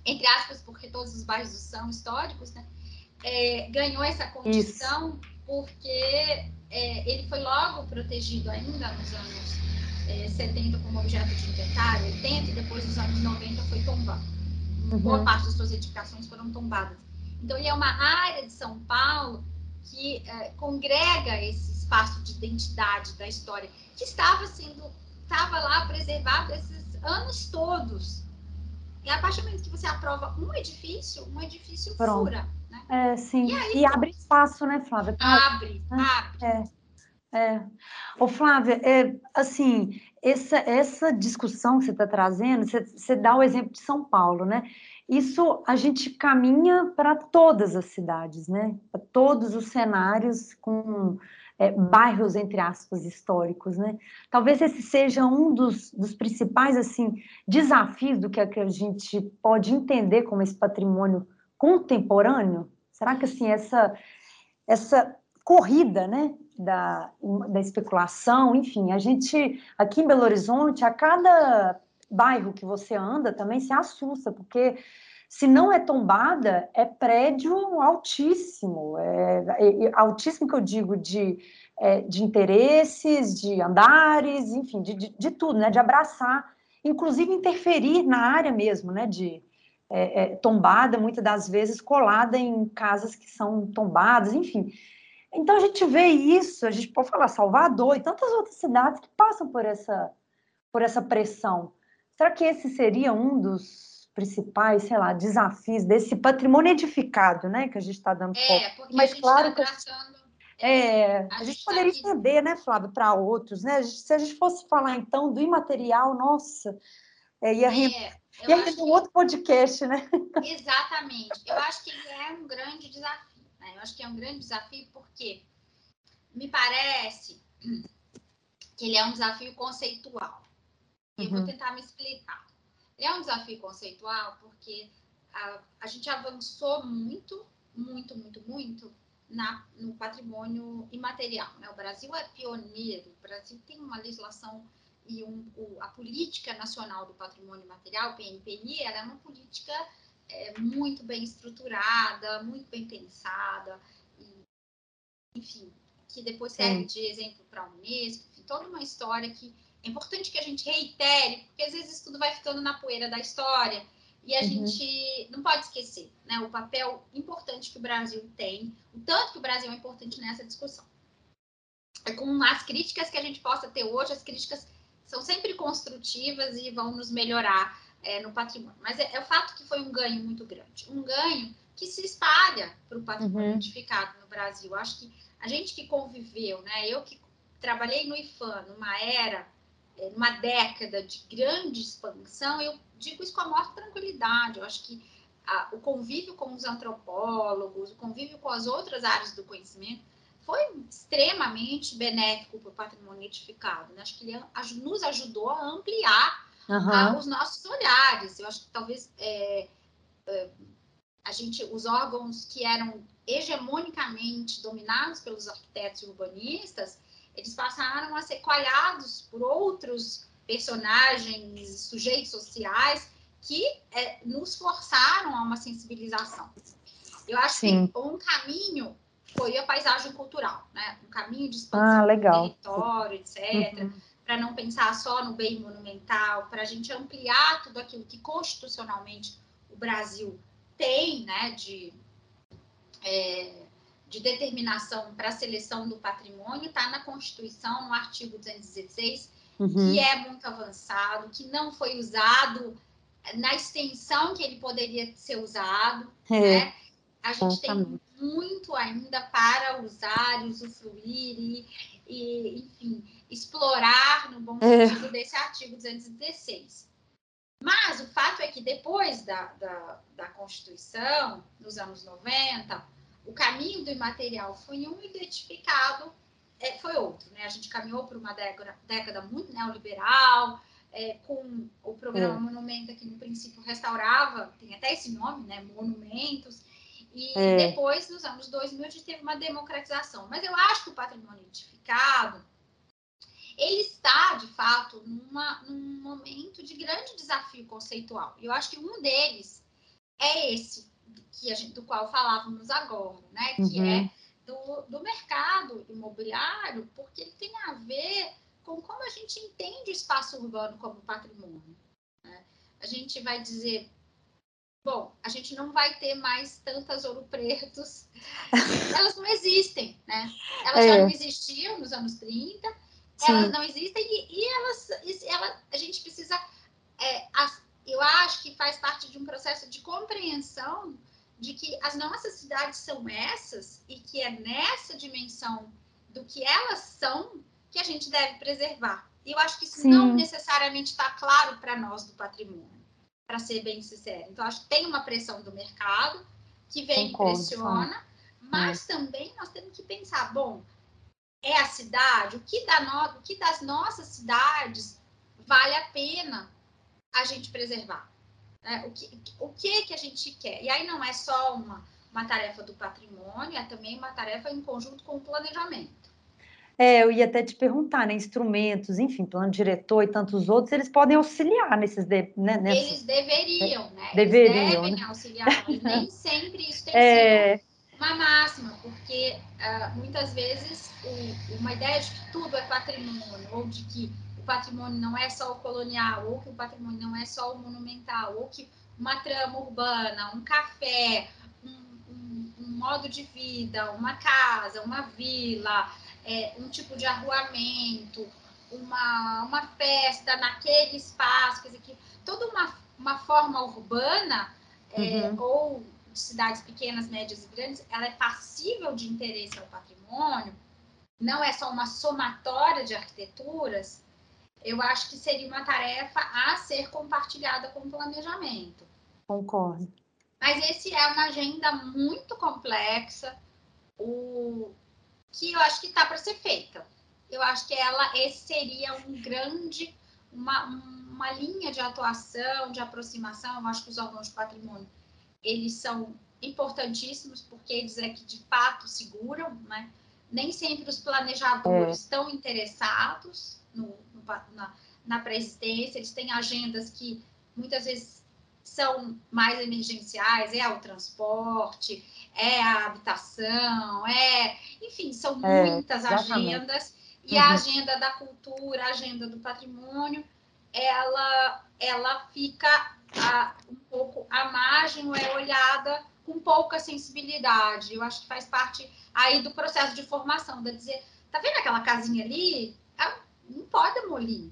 entre aspas, porque todos os bairros são históricos, né? É, ganhou essa condição Isso. porque é, ele foi logo protegido ainda nos anos é, 70 como objeto de inventário, 80, e depois nos anos 90 foi tombado. Uhum. Boa parte das suas edificações foram tombadas. Então, ele é uma área de São Paulo que é, congrega esse espaço de identidade da história, que estava sendo, estava lá preservado esses anos todos e a partir do momento que você aprova um edifício, um edifício Pronto. fura. Né? É, sim. E, aí, e abre espaço, né, Flávia? Abre, é, abre. É. É. Ô, Flávia, é, assim, essa, essa discussão que você está trazendo, você, você dá o exemplo de São Paulo, né? Isso a gente caminha para todas as cidades, né? Para todos os cenários com é, bairros, entre aspas, históricos, né? Talvez esse seja um dos, dos principais, assim, desafios do que, é que a gente pode entender como esse patrimônio contemporâneo. Será que, assim, essa, essa corrida, né, da, da especulação, enfim, a gente, aqui em Belo Horizonte, a cada bairro que você anda também se assusta, porque se não é tombada, é prédio altíssimo, é, é, altíssimo que eu digo de, é, de interesses, de andares, enfim, de, de, de, tudo, né? De abraçar, inclusive interferir na área mesmo, né? De é, é tombada, muitas das vezes colada em casas que são tombadas, enfim. Então a gente vê isso, a gente pode falar Salvador e tantas outras cidades que passam por essa, por essa pressão. Será que esse seria um dos principais, sei lá, desafios desse patrimônio edificado, né, que a gente está dando é, Porque Mas claro tá que tratando, é, a, a gente, poderia tá entender, né, Flávio, para outros, né? Se a gente fosse falar então do imaterial, nossa, é, ia, é, ia render um outro podcast, né? Exatamente. Eu acho que ele é um grande desafio. Né? Eu acho que é um grande desafio porque me parece que ele é um desafio conceitual. E eu vou uhum. tentar me explicar. É um desafio conceitual porque a, a gente avançou muito, muito, muito, muito na, no patrimônio imaterial. Né? O Brasil é pioneiro, o Brasil tem uma legislação e um, o, a política nacional do patrimônio imaterial, PNPI, ela é uma política é, muito bem estruturada, muito bem pensada, e, enfim, que depois serve de exemplo para a Unesco, enfim, toda uma história que é importante que a gente reitere, porque às vezes tudo vai ficando na poeira da história e a uhum. gente não pode esquecer né, o papel importante que o Brasil tem, o tanto que o Brasil é importante nessa discussão. É com as críticas que a gente possa ter hoje, as críticas são sempre construtivas e vão nos melhorar é, no patrimônio. Mas é, é, o fato que foi um ganho muito grande, um ganho que se espalha para o patrimônio uhum. edificado no Brasil. Acho que a gente que conviveu, né, eu que trabalhei no IFAM, numa era numa década de grande expansão, eu digo isso com a maior tranquilidade. Eu acho que a, o convívio com os antropólogos, o convívio com as outras áreas do conhecimento foi extremamente benéfico para o patrimônio edificado. Né? Acho que ele nos ajudou a ampliar uhum. a, os nossos olhares. Eu acho que talvez é, é, a gente, os órgãos que eram hegemonicamente dominados pelos arquitetos e urbanistas, eles passaram a ser coalhados por outros personagens, sujeitos sociais que é, nos forçaram a uma sensibilização. Eu acho Sim. que um caminho foi a paisagem cultural, né? Um caminho de expansão ah, do território, etc. Uhum. Para não pensar só no bem monumental, para a gente ampliar tudo aquilo que constitucionalmente o Brasil tem, né? De é, de determinação para a seleção do patrimônio está na Constituição, no artigo 216, uhum. que é muito avançado, que não foi usado na extensão que ele poderia ser usado. É. Né? A gente tem muito ainda para usar, usufruir e, e enfim, explorar no bom é. sentido é. desse artigo 216. Mas o fato é que depois da, da, da Constituição, nos anos 90, o caminho do imaterial foi um identificado é, foi outro, né? A gente caminhou por uma década, década muito neoliberal, é, com o programa é. Monumenta, que no princípio restaurava, tem até esse nome, né? Monumentos. E é. depois, nos anos 2000, a gente teve uma democratização. Mas eu acho que o patrimônio edificado, ele está, de fato, numa, num momento de grande desafio conceitual. E eu acho que um deles é esse, gente, do qual falávamos agora, né? Que uhum. é do, do mercado imobiliário, porque ele tem a ver com como a gente entende o espaço urbano como patrimônio. Né? A gente vai dizer, bom, a gente não vai ter mais tantas ouro pretos, elas não existem, né? Elas é. já não existiam nos anos 30, Sim. elas não existem e, e elas, ela, a gente precisa, é, as, eu acho que faz parte de um processo de compreensão de que as nossas cidades são essas e que é nessa dimensão do que elas são que a gente deve preservar. E eu acho que isso Sim. não necessariamente está claro para nós do patrimônio, para ser bem sincero. Então, acho que tem uma pressão do mercado que vem Concordo, pressiona, mas é. também nós temos que pensar, bom, é a cidade, o que, da no, o que das nossas cidades vale a pena a gente preservar? Né? O, que, o que que a gente quer? E aí não é só uma, uma tarefa do patrimônio, é também uma tarefa em conjunto com o planejamento. É, eu ia até te perguntar, né? Instrumentos, enfim, plano diretor e tantos outros, eles podem auxiliar nesses. De, né, nessa... Eles deveriam, né? Deveriam, eles devem né? auxiliar, mas nem sempre isso tem é... sido uma máxima, porque uh, muitas vezes o, uma ideia de que tudo é patrimônio, ou de que patrimônio não é só o colonial, ou que o patrimônio não é só o monumental, ou que uma trama urbana, um café, um, um, um modo de vida, uma casa, uma vila, é, um tipo de arruamento, uma, uma festa naquele espaço, quer dizer, que toda uma, uma forma urbana é, uhum. ou de cidades pequenas, médias e grandes, ela é passível de interesse ao patrimônio, não é só uma somatória de arquiteturas, eu acho que seria uma tarefa a ser compartilhada com o planejamento. Concordo. Mas esse é uma agenda muito complexa, o, que eu acho que está para ser feita. Eu acho que ela esse seria um grande, uma, uma linha de atuação, de aproximação. Eu acho que os órgãos de patrimônio eles são importantíssimos porque eles é que de fato seguram, né? Nem sempre os planejadores é. estão interessados no, no, na, na pré-existência, eles têm agendas que muitas vezes são mais emergenciais, é o transporte, é a habitação, é, enfim, são é, muitas agendas e uhum. a agenda da cultura, a agenda do patrimônio, ela ela fica a, um pouco à margem ou é olhada com pouca sensibilidade. Eu acho que faz parte aí do processo de formação, de dizer, tá vendo aquela casinha ali? Ela não pode demolir.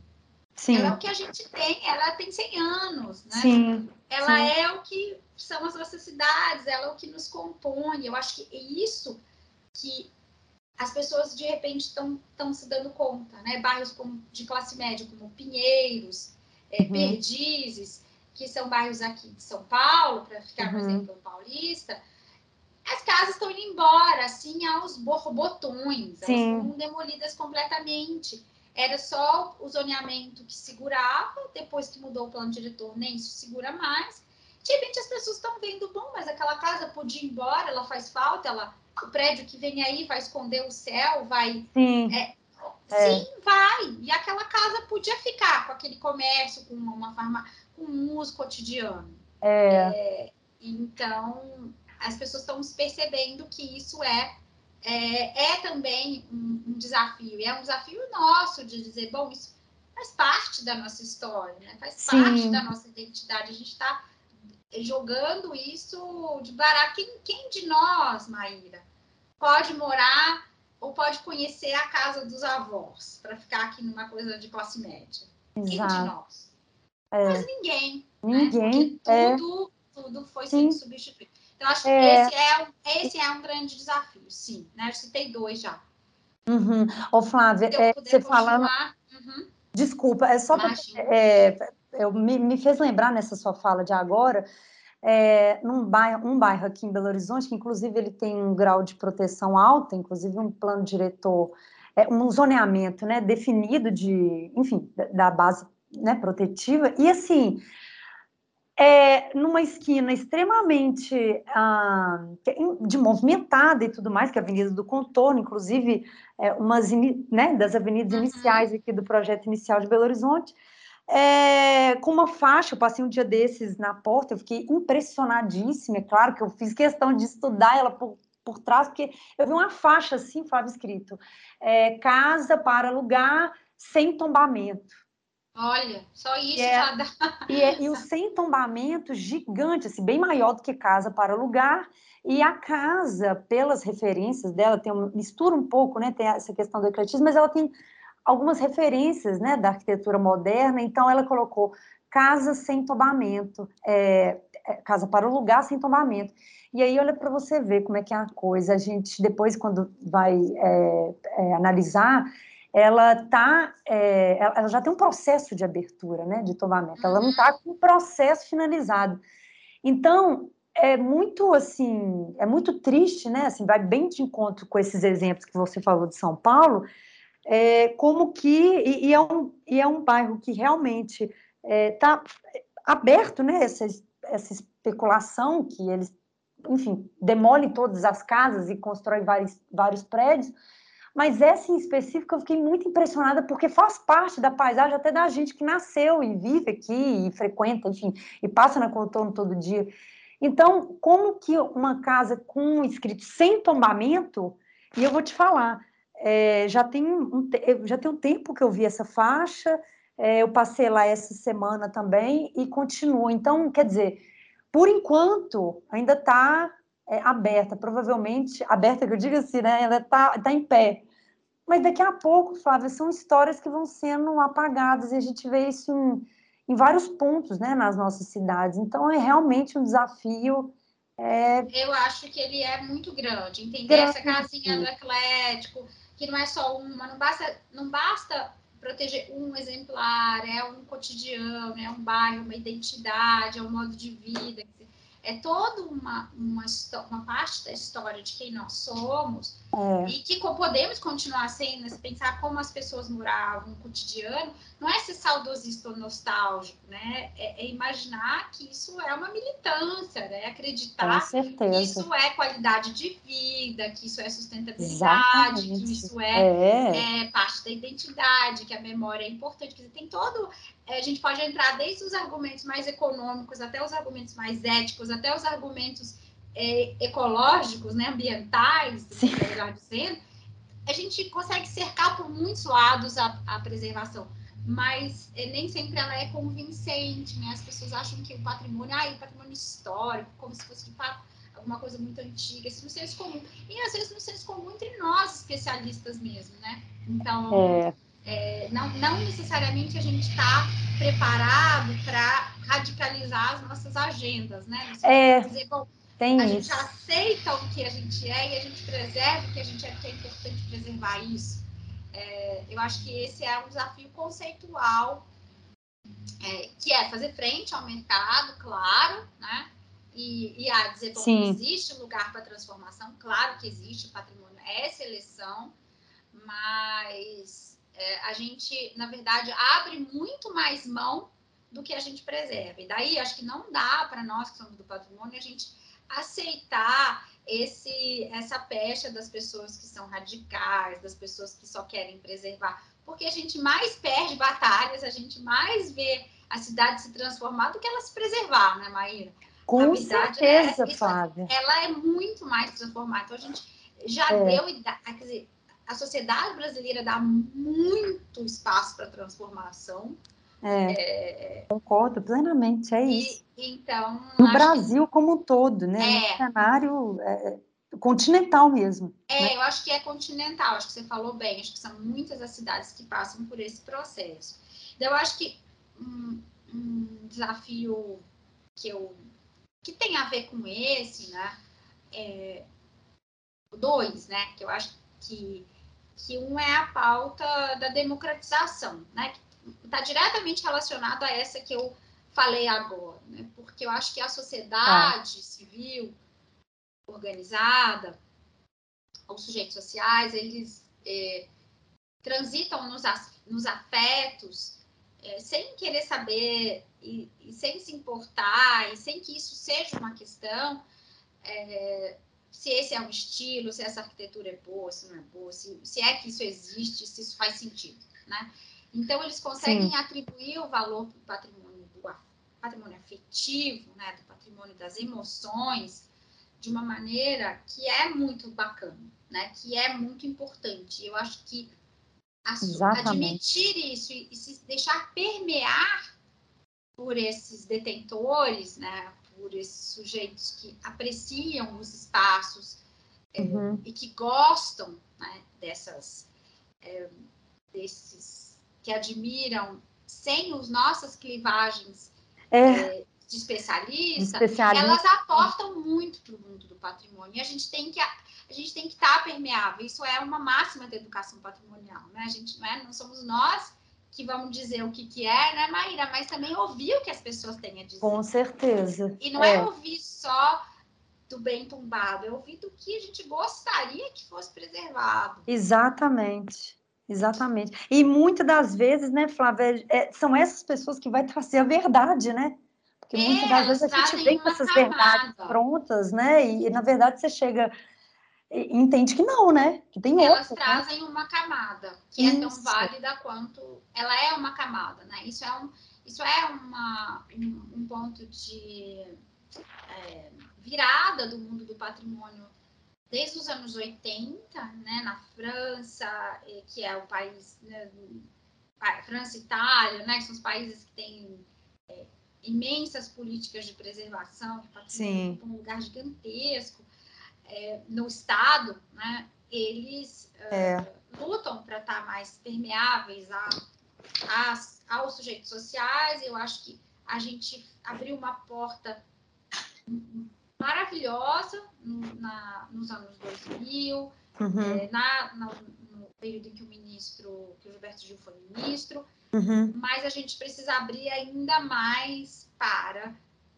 Sim. Ela é o que a gente tem, ela tem 100 anos, né? Sim. Ela Sim. é o que são as nossas cidades, ela é o que nos compõe. Eu acho que é isso que as pessoas de repente estão se dando conta, né? Bairros como, de classe média, como Pinheiros, é, uhum. Perdizes, que são bairros aqui de São Paulo, para ficar, por uhum. exemplo, paulista, as casas estão indo embora, assim, aos borbotões, elas foram demolidas completamente. Era só o zoneamento que segurava, depois que mudou o plano diretor, nem isso segura mais. De repente as pessoas estão vendo, bom, mas aquela casa podia ir embora, ela faz falta, ela, o prédio que vem aí vai esconder o céu, vai. Sim. É, é. Sim, vai. E aquela casa podia ficar com aquele comércio, com uma farmácia, com um uso cotidiano. É. é então, as pessoas estão percebendo que isso é é, é também um, um, desafio. E é um desafio nosso de dizer, bom, isso faz parte da nossa história, né? faz Sim. parte da nossa identidade. A gente está jogando isso de barato. Quem, quem de nós, Maíra, pode morar ou pode conhecer a casa dos avós para ficar aqui numa coisa de classe média? Exato. Quem de nós? É. Mas ninguém. Ninguém. Né? Porque é. tudo, é. tudo foi sendo substituído. Então, acho que é. Esse, é um, esse é um grande desafio, sim. Né? Eu citei dois já. Uhum. Ô, Flávia, é, você falando. Uhum. Desculpa, é só para. É, eu, me, me fez lembrar nessa sua fala de agora. É, num bairro, um bairro aqui em Belo Horizonte, que inclusive ele tem um grau de proteção alta, inclusive um plano diretor, é, um zoneamento né, definido de, enfim, da base né, protetiva, e assim, é, numa esquina extremamente ah, de movimentada e tudo mais, que é a Avenida do Contorno, inclusive é, umas né, das avenidas uhum. iniciais aqui do projeto inicial de Belo Horizonte, é, com uma faixa, eu passei um dia desses na porta, eu fiquei impressionadíssima, é claro que eu fiz questão de estudar ela por, por trás, porque eu vi uma faixa assim, Flávio, escrito, é, casa para alugar sem tombamento. Olha, só isso é, já dá. E, é, e o sem tombamento gigante, assim, bem maior do que casa para alugar. E a casa, pelas referências dela, tem uma, mistura um pouco, né? Tem essa questão do ecletismo, mas ela tem algumas referências, né, da arquitetura moderna. Então, ela colocou casa sem tombamento. É, é, casa para alugar sem tombamento. E aí, olha para você ver como é que é a coisa. A gente, depois, quando vai é, analisar, ela tá, é, ela já tem um processo de abertura, né, de tombamento. Ela não está com o processo finalizado. Então, é muito assim, é muito triste, né? Assim, vai bem de encontro com esses exemplos que você falou de São Paulo, é, como que e, e, é um, e é um bairro que realmente está é, aberto, né? Essa, essa especulação que eles, enfim, demolem todas as casas e constroem vários, vários prédios. Mas essa em específico eu fiquei muito impressionada porque faz parte da paisagem até da gente que nasceu e vive aqui e frequenta, enfim, e passa na contorno todo dia. Então, como que uma casa com escrito sem tombamento, e eu vou te falar, é, já, tem um, já tem um tempo que eu vi essa faixa, é, eu passei lá essa semana também e continuo. Então, quer dizer, por enquanto, ainda está é, aberta, provavelmente, aberta que eu digo assim, né? Ela está tá em pé. Mas daqui a pouco, Flávia, são histórias que vão sendo apagadas e a gente vê isso em em vários pontos, né, nas nossas cidades. Então, é realmente um desafio. É... Eu acho que ele é muito grande. Entender grande. essa casinha do eclético, que não é só uma, não basta, não basta proteger um exemplar, é um cotidiano, é um bairro, uma identidade, é um modo de vida. É toda uma, uma, uma parte da história de quem nós somos é. e que podemos continuar sendo, se pensar como as pessoas moravam, o cotidiano, não é ser saudosista ou nostálgico, né? É, é, imaginar que isso é uma militância, né? É acreditar que isso é qualidade de vida, que isso é sustentabilidade, Exatamente. que isso é, é. é, parte da identidade, que a memória é importante. que tem todo. É, a gente pode entrar desde os argumentos mais econômicos até os argumentos mais éticos, até os argumentos é, ecológicos, né, ambientais, dizendo, a gente consegue cercar por muitos lados a, a preservação, mas é, nem sempre ela é convincente, né? As pessoas acham que o patrimônio, ah, o patrimônio histórico, como se fosse de fato alguma coisa muito antiga, isso no senso comum. E às vezes no senso comum entre nós, especialistas mesmo, né? Então, é. É, não, não necessariamente a gente está preparado para radicalizar as nossas agendas, né? É. dizer, bom, tem a isso. gente aceita o que a gente é e a gente preserva o que a gente é, porque é importante preservar isso. É, eu acho que esse é um desafio conceitual, é, que é fazer frente ao mercado, claro, né? E, e a dizer, bom, Sim. existe lugar para transformação, claro que existe, o patrimônio é seleção, mas é, a gente, na verdade, abre muito mais mão do que a gente preserva. E daí, acho que não dá para nós que somos do patrimônio, a gente aceitar esse essa pecha das pessoas que são radicais, das pessoas que só querem preservar, porque a gente mais perde batalhas, a gente mais vê a cidade se transformar do que ela se preservar, né, Maíra? Com é certeza, é, Flávia. Ela é muito mais transformada. Então, a gente já é. deu, quer dizer, a sociedade brasileira dá muito espaço para transformação. É, é, concordo plenamente, é e, isso. Então, no Brasil que... como um todo, né? É, no cenário é, continental mesmo. É, né? eu acho que é continental, acho que você falou bem, acho que são muitas as cidades que passam por esse processo. Então, eu acho que um, um desafio que eu que tem a ver com esse, né? É, dois, né? Que eu acho que, que um é a pauta da democratização, né? Que está diretamente relacionado a essa que eu falei agora, né? porque eu acho que a sociedade ah. civil organizada, os sujeitos sociais, eles é, transitam nos, nos afetos é, sem querer saber e, e, sem se importar e sem que isso seja uma questão é, se esse é um estilo, se essa arquitetura é boa, se não é boa, se, se é que isso existe, se isso faz sentido, né? Então, eles conseguem Sim. atribuir o valor do patrimônio, do patrimônio afetivo, né, do patrimônio das emoções, de uma maneira que é muito bacana, né, que é muito importante. Eu acho que admitir isso e, e, se deixar permear por esses detentores, né, por esses sujeitos que apreciam os espaços é, uhum. é, e que gostam né, dessas, é, desses que admiram sem as nossas clivagens é. É, de especialista, especialista, elas aportam muito para o mundo do patrimônio. E a gente tem que a gente tem que estar tá permeável. Isso é uma máxima da educação patrimonial, né? A gente não, é, não somos nós que vamos dizer o que, que é, né, Maíra? Mas também ouvir o que as pessoas têm a dizer. Com certeza. E não é, é ouvir só do bem tombado, é ouvir do que a gente gostaria que fosse preservado. Exatamente. Exatamente. E muitas das vezes, né, Flávia, é, são essas pessoas que vai trazer a verdade, né? Porque é, muitas das vezes a gente vem com essas camada. verdades prontas, né? E, e, na verdade você chega entende que não, né? Que tem Elas né? trazem né? uma camada que Isso. é tão válida quanto ela é uma camada, né? Isso é um, isso é uma, um, um ponto de é, virada do mundo do patrimônio desde os anos 80, né, na França, que é o país, né, França e Itália, né, que são os países que têm é, imensas políticas de preservação, Sim. um lugar gigantesco é, no Estado, né, eles é. uh, lutam para estar mais permeáveis a, a, aos sujeitos sociais. Eu acho que a gente abriu uma porta maravilhosa no, na, nos anos 2000, uhum. é, na, na, no período em que o ministro, que o Gilberto Gil foi ministro, uhum. mas a gente precisa abrir ainda mais para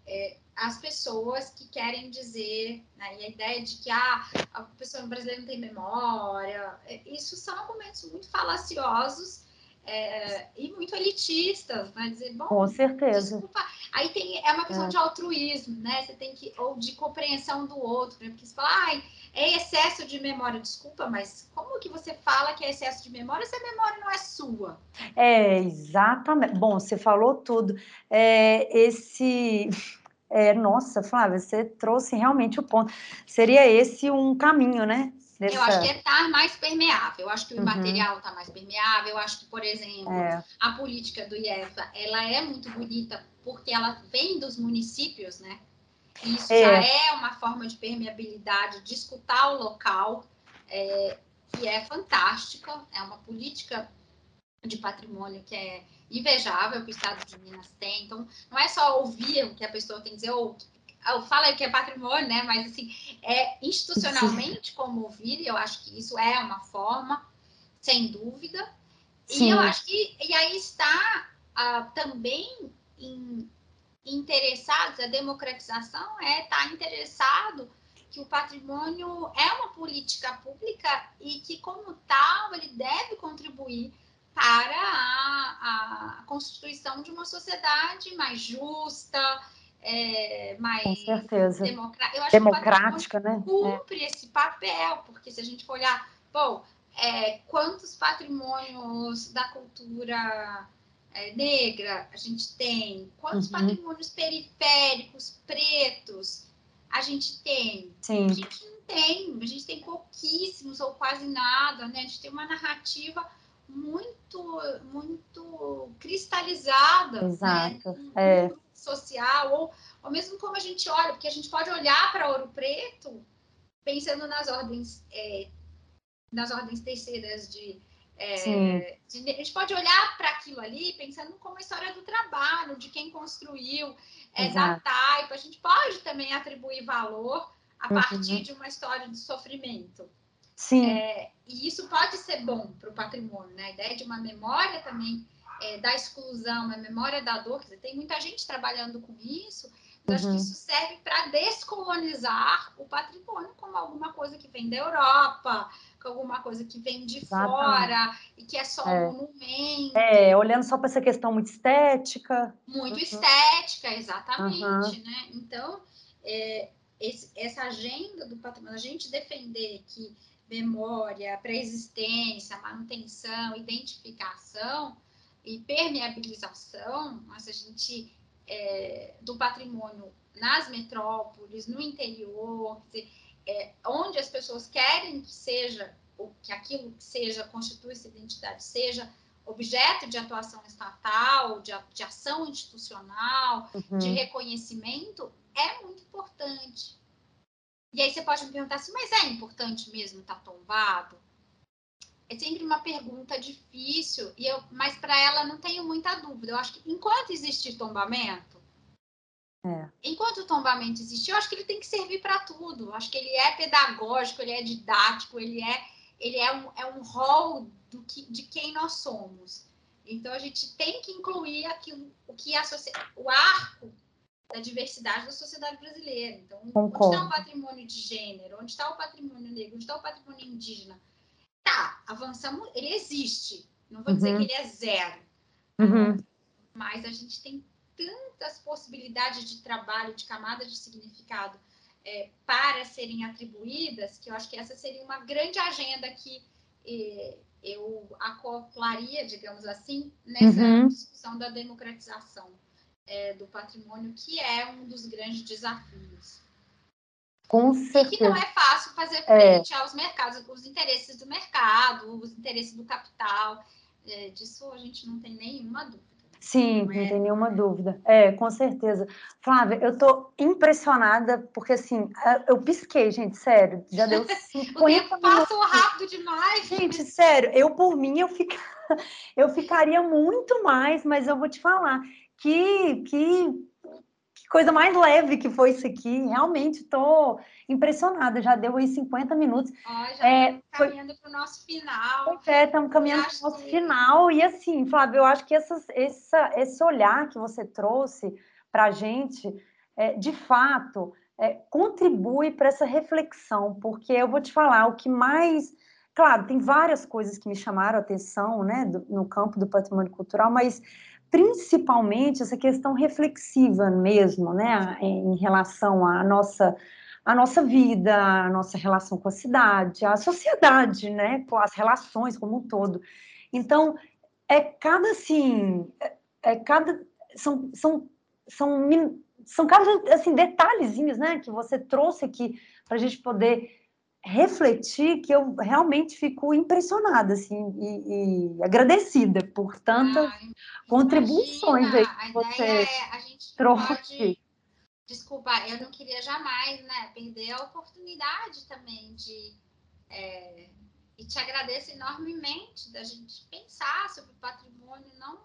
é, as pessoas que querem dizer, né, e a ideia de que ah, a pessoa brasileira não tem memória, é, isso são argumentos muito falaciosos é, e muito elitistas, né? Dizer, bom, com certeza. Desculpa. Aí tem é uma questão é. de altruísmo, né? Você tem que ou de compreensão do outro, né? porque você fala, ai, é excesso de memória, desculpa, mas como que você fala que é excesso de memória se a memória não é sua? É exatamente. Bom, você falou tudo. É, esse é, nossa, Flávia, você trouxe realmente o ponto. Seria esse um caminho, né? Dessa... Eu acho que é estar mais permeável. Eu acho que o uhum. material está mais permeável. Eu acho que, por exemplo, é. a política do IEFA, ela é muito bonita porque ela vem dos municípios, né? Isso é. já é uma forma de permeabilidade, de escutar o local, é, que é fantástica. É uma política de patrimônio que é invejável que o Estado de Minas tem. Então, não é só ouvir o que a pessoa tem que dizer, ou fala que é patrimônio, né? Mas assim, é institucionalmente como ouvir, eu acho que isso é uma forma, sem dúvida. Sim. E eu acho que e aí está uh, também em, interessados, a democratização é estar tá interessado que o patrimônio é uma política pública e que, como tal, ele deve contribuir para a, a constituição de uma sociedade mais justa, é, mais certeza. democrática, né? Cumpre é. esse papel, porque se a gente for olhar, bom, é, quantos patrimônios da cultura é, negra a gente tem, quantos uhum. patrimônios periféricos, pretos a gente tem? Sim. A gente não tem, a gente tem pouquíssimos ou quase nada, né? A gente tem uma narrativa muito, muito cristalizada. Né? Exato. Né? É social, ou, ou mesmo como a gente olha, porque a gente pode olhar para Ouro Preto pensando nas ordens, é, nas ordens terceiras de, é, de, a gente pode olhar para aquilo ali pensando como a história do trabalho, de quem construiu, é, da taipa. A gente pode também atribuir valor a uhum. partir de uma história de sofrimento. Sim. É, e isso pode ser bom para o patrimônio, né? A ideia de uma memória também é, da exclusão, a memória da dor, dizer, tem muita gente trabalhando com isso, mas uhum. acho que uhum. isso serve para descolonizar o patrimônio como alguma coisa que vem da Europa, com alguma coisa que vem de Exatamente. fora e que é só é. um monumento. É, olhando só para essa questão muito estética. Muito uhum. estética, exatamente, uhum. né? Então, é, esse, essa agenda do patrimônio, a gente defender que memória, pré-existência, manutenção, identificação, e permeabilização, mas a gente é, do patrimônio nas metrópoles, no interior, é, onde as pessoas querem que seja, ou que aquilo que seja, constitui essa identidade, seja objeto de atuação estatal, de, de ação institucional, uhum. de reconhecimento, é muito importante. E aí você pode me perguntar assim, mas é importante mesmo estar tá tombado? é sempre uma pergunta difícil, e eu, mas para ela não tenho muita dúvida. Eu acho que enquanto existir tombamento, É. Enquanto o tombamento existe, eu acho que ele tem que servir para tudo. Eu acho que ele é pedagógico, ele é didático, ele é, ele é um, é um rol do que, de quem nós somos. Então a gente tem que incluir aquilo, o que a o arco da diversidade da sociedade brasileira. Então, Concordo. onde está o patrimônio de gênero? Onde está o patrimônio negro? Onde está o patrimônio indígena? Tá, avançamos, ele existe. Não vou dizer uhum. que ele é zero. Uhum. Mas a gente tem tantas possibilidades de trabalho, de camadas de significado é, para serem atribuídas, que eu acho que essa seria uma grande agenda que é, eu acoplaria, digamos assim, nessa uhum. discussão da democratização é, do patrimônio, que é um dos grandes desafios. Com certeza. E que não é fácil fazer é. frente é. aos mercados, os interesses do mercado, os interesses do capital. É, disso a gente não tem nenhuma dúvida. Sim, não, é? não tem nenhuma dúvida. É, com certeza. Flávia, eu tô impressionada, porque assim, eu pisquei, gente, sério, já deu 50 o tempo passou rápido demais. Gente, sério, eu por mim, eu, fica... eu ficaria muito mais, mas eu vou te falar que, que coisa mais leve que foi isso aqui. Realmente estou impressionada. Já deu aí 50 minutos. Ó, já é, estamos caminhando para o nosso final. Pois é, estamos caminhando para o nosso que... final. E assim, Flávio, eu acho que essas, essa, esse olhar que você trouxe para a gente, é, de fato, é, contribui para essa reflexão, porque eu vou te falar, o que mais. Claro, tem várias coisas que me chamaram a atenção né, do, no campo do patrimônio cultural, mas principalmente essa questão reflexiva mesmo, né, em relação à nossa a nossa vida, a nossa relação com a cidade, a sociedade, né, com as relações como um todo. Então, é cada assim, é, é cada são são são são cada assim detalhezinhos, né, que você trouxe aqui para a gente poder refletir que eu realmente fico impressionada assim e, e agradecida por tantas ah, contribuições aí que você é, a gente trouxe. Pode... Desculpa, eu não queria jamais né, perder a oportunidade também de é, e te agradeço enormemente da gente pensar sobre o patrimônio não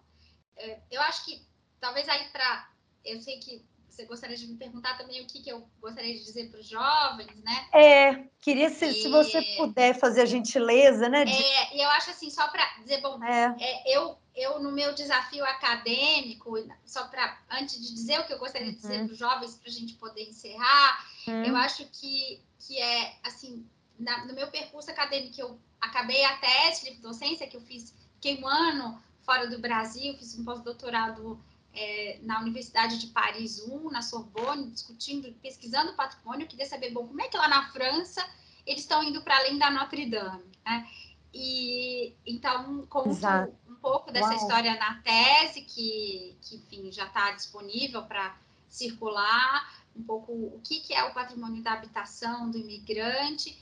é, eu acho que talvez aí para eu sei que você gostaria de me perguntar também o que, que eu gostaria de dizer para os jovens, né? É, queria se, e... se você puder fazer a gentileza, né? De... É, e eu acho assim, só para dizer, bom, é. É, eu, eu no meu desafio acadêmico, só para, antes de dizer o que eu gostaria de dizer uhum. para os jovens, para a gente poder encerrar, uhum. eu acho que, que é, assim, na, no meu percurso acadêmico, eu acabei a tese de docência, que eu fiz, fiquei um ano fora do Brasil, fiz um pós-doutorado é, na Universidade de Paris 1, na Sorbonne, discutindo, pesquisando patrimônio, eu queria saber, bom, como é que lá na França eles estão indo para além da Notre Dame, né? E então conto Exato. um pouco dessa Uau. história na tese, que, que enfim, já está disponível para circular, um pouco o que, que é o patrimônio da habitação do imigrante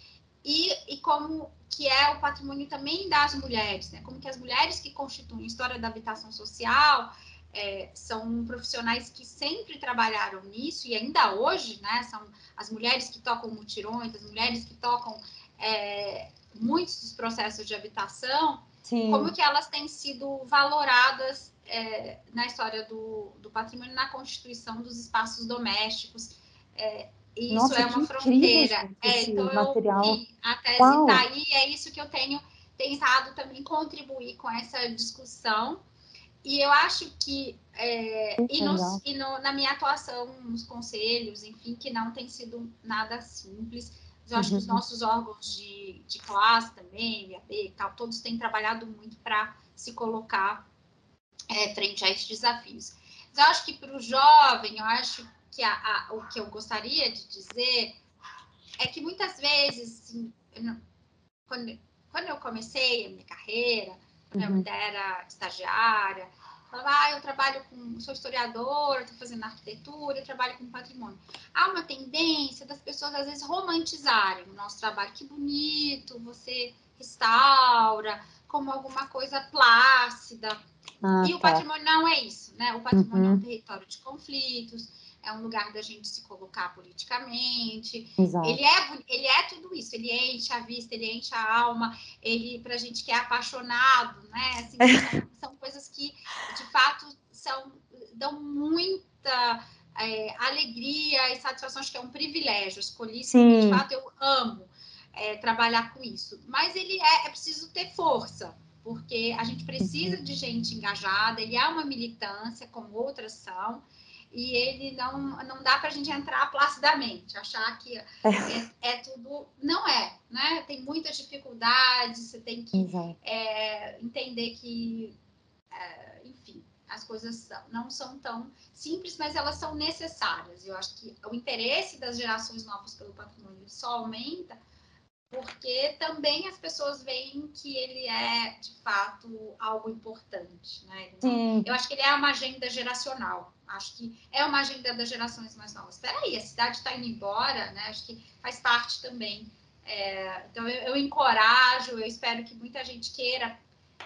e, e como que é o patrimônio também das mulheres, né? Como que as mulheres que constituem a história da habitação social é, são profissionais que sempre trabalharam nisso e ainda hoje, né, são as mulheres que tocam mutirões, as mulheres que tocam é, muitos dos processos de habitação, Sim. como que elas têm sido valoradas é, na história do, do, patrimônio, na constituição dos espaços domésticos. É, isso Nossa, é uma fronteira. É, então, material. Eu, a tese está aí, é isso que eu tenho tentado também contribuir com essa discussão e eu acho que, é, e, nos, e no, na minha atuação nos conselhos, enfim, que não tem sido nada simples. Eu acho uhum. que os uhum. nossos órgãos de, de classe também, IAB e tal, todos têm trabalhado muito para se colocar é, frente a esses desafios. Mas eu acho que para o jovem, eu acho que a, a, o que eu gostaria de dizer é que muitas vezes, assim, eu não, quando, quando eu comecei a minha carreira, minha uhum. mulher era estagiária, falava, ah, eu trabalho com, sou historiadora, estou fazendo arquitetura, eu trabalho com patrimônio. Há uma tendência das pessoas, às vezes, romantizarem o nosso trabalho. Que bonito, você restaura, como alguma coisa plácida. Ah, e tá. o patrimônio não é isso, né? O patrimônio uhum. é um uhum. território de conflitos, é um lugar da gente se colocar politicamente. Exato. Ele é, ele é tudo isso, ele enche a vista, ele enche a alma, ele, para gente que é apaixonado, né? Assim, são, são, coisas que, de fato, são, dão muita é, alegria e satisfação, acho que é um privilégio. escolhi Sim. de fato eu amo é, trabalhar com isso. Mas ele é, é preciso ter força, porque a gente precisa de gente engajada, ele é uma militância, como outras são, e ele não, não dá para a gente entrar placidamente, achar que é, é, tudo. Não é, né? Tem muitas dificuldades, você tem que é, entender que, é, enfim, as coisas não são tão simples, mas elas são necessárias. Eu acho que o interesse das gerações novas pelo patrimônio só aumenta porque também as pessoas veem que ele é, de fato, algo importante. Né? Sim. Eu acho que ele é uma agenda geracional. Acho que é uma agenda das gerações mais novas. Espera aí, a cidade está indo embora, né? Acho que faz parte também. É, então, eu, eu, encorajo, eu espero que muita gente queira,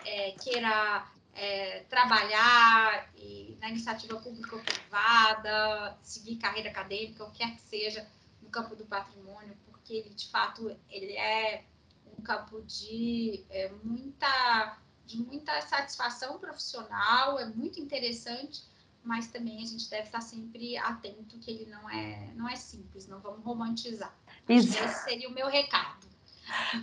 é, queira é, trabalhar e, na iniciativa pública ou privada, seguir carreira acadêmica, o que quer que seja, no campo do patrimônio, porque ele, de fato, ele é um campo de é, muita, de muita satisfação profissional, é muito interessante, mas também a gente deve estar sempre atento que ele não é, não é simples, não vamos romantizar. Isso. Esse seria o meu recado.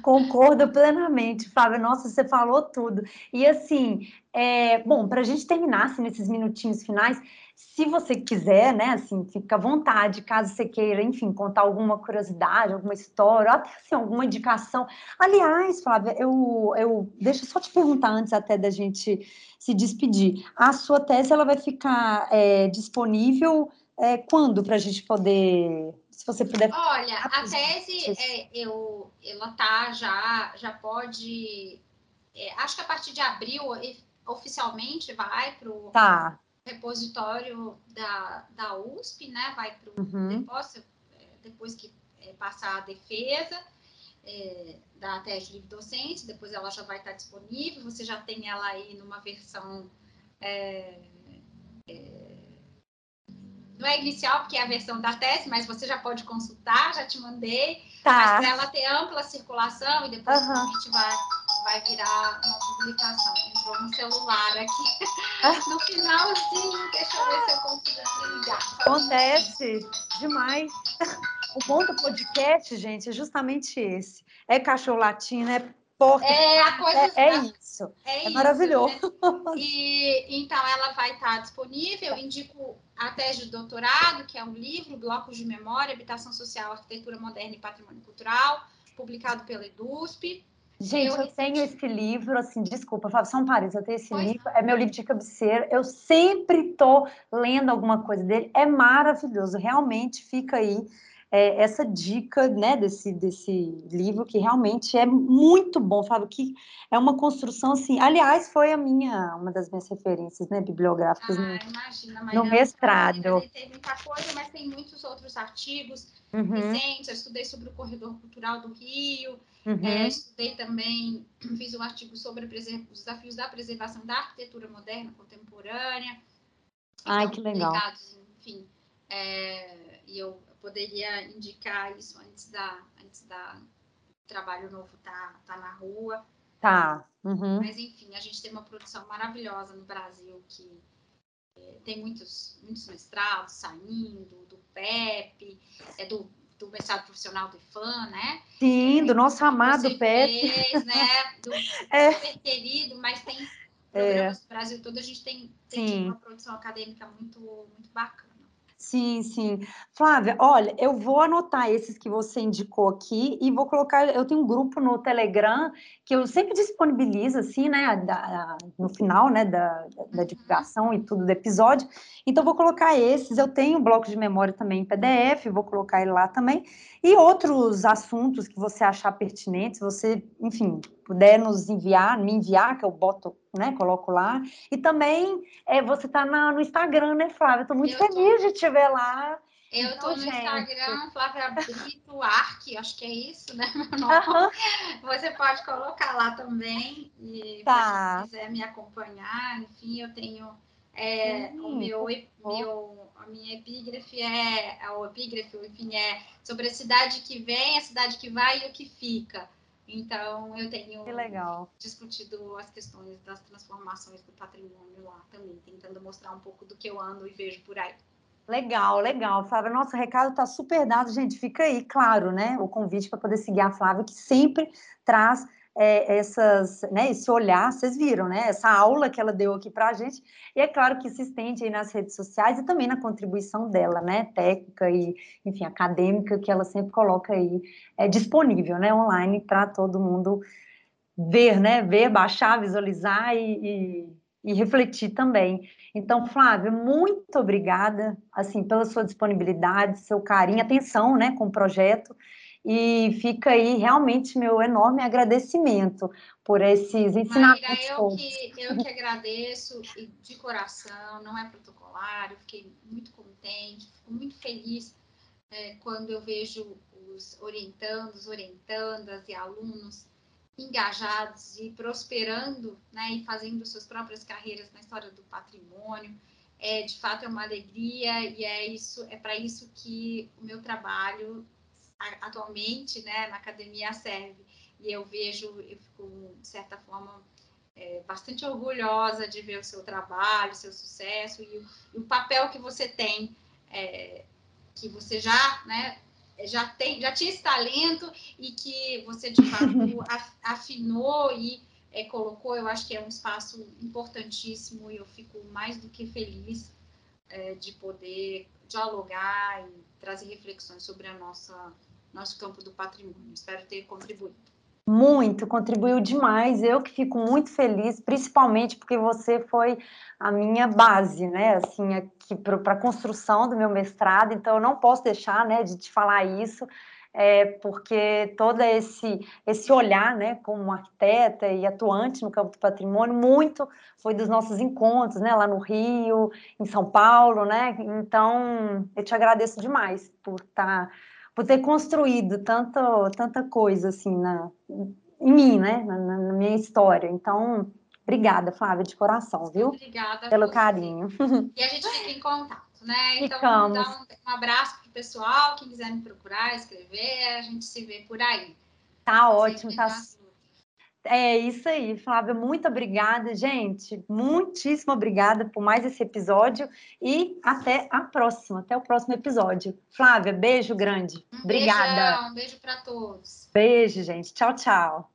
Concordo plenamente, Flávia. Nossa, você falou tudo. E assim, é, bom, para a gente terminar assim, nesses minutinhos finais, se você quiser, né, assim, fica à vontade, caso você queira, enfim, contar alguma curiosidade, alguma história, ou até assim, alguma indicação. Aliás, Flávia, eu, eu deixa eu só te perguntar antes até da gente se despedir. A sua tese ela vai ficar é, disponível é, quando para a gente poder, se você puder. Olha, a tese é, eu, ela tá já, já pode, é, acho que a partir de abril oficialmente vai para o tá repositório da, da USP, né? Vai para o uhum. depósito, é, depois que é, passar a defesa é, da tese livre docente, depois ela já vai estar disponível, você já tem ela aí numa versão. É, é, não é inicial, porque é a versão da tese, mas você já pode consultar, já te mandei. Tá. Mas para ela ter ampla circulação e depois uhum. a gente vai vai virar uma publicação. Entrou um celular aqui. Ah. No finalzinho, deixa eu ver se eu consigo desligar. Acontece demais. O bom do podcast, gente, é justamente esse. É cachorro latino, é porta. É a coisa. É, é isso. É, é isso, maravilhoso. Né? E então ela vai estar disponível. Indico a tese de doutorado, que é um livro, Blocos de Memória, Habitação Social, Arquitetura Moderna e Patrimônio Cultural, publicado pela EDUSP. Gente, eu, eu tenho esse livro, assim, desculpa, Fábio, só um parênteses, eu tenho esse pois livro, é meu livro de cabeceira, eu sempre tô lendo alguma coisa dele, é maravilhoso, realmente fica aí é, essa dica, né, desse, desse livro, que realmente é muito bom, Fábio, que é uma construção, assim, aliás, foi a minha, uma das minhas referências, né, bibliográficas ah, no, imagina, no mestrado. Tem muita coisa, mas tem muitos outros artigos uhum. eu estudei sobre o Corredor Cultural do Rio, Uhum. É, estudei também, fiz um artigo sobre os desafios da preservação da arquitetura moderna contemporânea. Ai, que legal. Enfim, é, e eu poderia indicar isso antes da antes da trabalho novo tá, tá na rua. Tá. Uhum. Mas enfim, a gente tem uma produção maravilhosa no Brasil que tem muitos, muitos mestrados saindo, do PEP, é do do mestrado profissional do IFAM, né? Sim, do nosso amado. Fez, né? Do é. super querido, mas tem programas é. do Brasil todo, a gente tem, tem uma produção acadêmica muito, muito bacana. Sim, sim. Flávia, olha, eu vou anotar esses que você indicou aqui e vou colocar. Eu tenho um grupo no Telegram que eu sempre disponibilizo, assim, né, da, no final, né, da, da divulgação e tudo do episódio. Então, vou colocar esses. Eu tenho um bloco de memória também em PDF, vou colocar ele lá também. E outros assuntos que você achar pertinentes, você, enfim, puder nos enviar, me enviar, que eu boto, né, coloco lá. E também é, você tá na, no Instagram, né, Flávia? Estou muito eu feliz tô... de te ver lá. Eu estou então, no gente. Instagram, Flávia Brito Arque, acho que é isso, né? Uhum. Você pode colocar lá também. E tá. se quiser me acompanhar, enfim, eu tenho é, o meu, meu, a minha epígrafe é, o epígrafe, enfim, é sobre a cidade que vem, a cidade que vai e o que fica. Então, eu tenho discutido as questões das transformações do patrimônio lá também, tentando mostrar um pouco do que eu ando e vejo por aí. Legal, legal. Flávia, nosso recado está super dado, gente. Fica aí, claro, né? O convite para poder seguir a Flávia, que sempre traz é, essas, né, esse olhar, vocês viram, né? Essa aula que ela deu aqui para a gente. E é claro que se estende aí nas redes sociais e também na contribuição dela, né? Técnica e, enfim, acadêmica, que ela sempre coloca aí é, disponível, né? Online para todo mundo ver, né? Ver, baixar, visualizar e, e e refletir também. Então, Flávio, muito obrigada, assim, pela sua disponibilidade, seu carinho, atenção, né, com o projeto, e fica aí realmente meu enorme agradecimento por esses ensinamentos. Maíra, eu que, eu que agradeço de coração, não é protocolar, eu fiquei muito contente, fico muito feliz é, quando eu vejo os orientandos, orientandas e alunos engajados e prosperando, né, e fazendo suas próprias carreiras na história do patrimônio. É, de fato é uma alegria e é isso, é para isso que o meu trabalho atualmente, né, na academia serve. E eu vejo, eu fico de certa forma é, bastante orgulhosa de ver o seu trabalho, seu sucesso e o, e o papel que você tem, é, que você já, né, já tem, já tinha esse talento e que você de fato afinou e é, colocou, eu acho que é um espaço importantíssimo e eu fico mais do que feliz é, de poder dialogar e trazer reflexões sobre a nossa nosso campo do patrimônio. Espero ter contribuído. Muito, contribuiu demais. Eu que fico muito feliz, principalmente porque você foi a minha base, né? Assim, aqui para a construção do meu mestrado. Então, eu não posso deixar, né, de te falar isso, é, porque todo esse esse olhar, né, como arquiteta e atuante no campo do patrimônio, muito foi dos nossos encontros, né, lá no Rio, em São Paulo, né? Então, eu te agradeço demais por estar tá por ter construído tanto, tanta coisa assim na, em mim, né? Na, na, minha história. Então, obrigada, Flávia, de coração, viu? Obrigada pelo carinho. E a gente fica em contato, né? Então, Ficamos. dar um, um abraço pro pessoal, quem quiser me procurar, escrever, a gente se vê por aí. Tá ótimo, tá. É isso aí, Flávia, muito obrigada, gente. Muitíssimo obrigada por mais esse episódio e até a próxima, até o próximo episódio. Flávia, beijo grande. Um obrigada. Beijão, um beijo para todos. Beijo, gente. Tchau, tchau.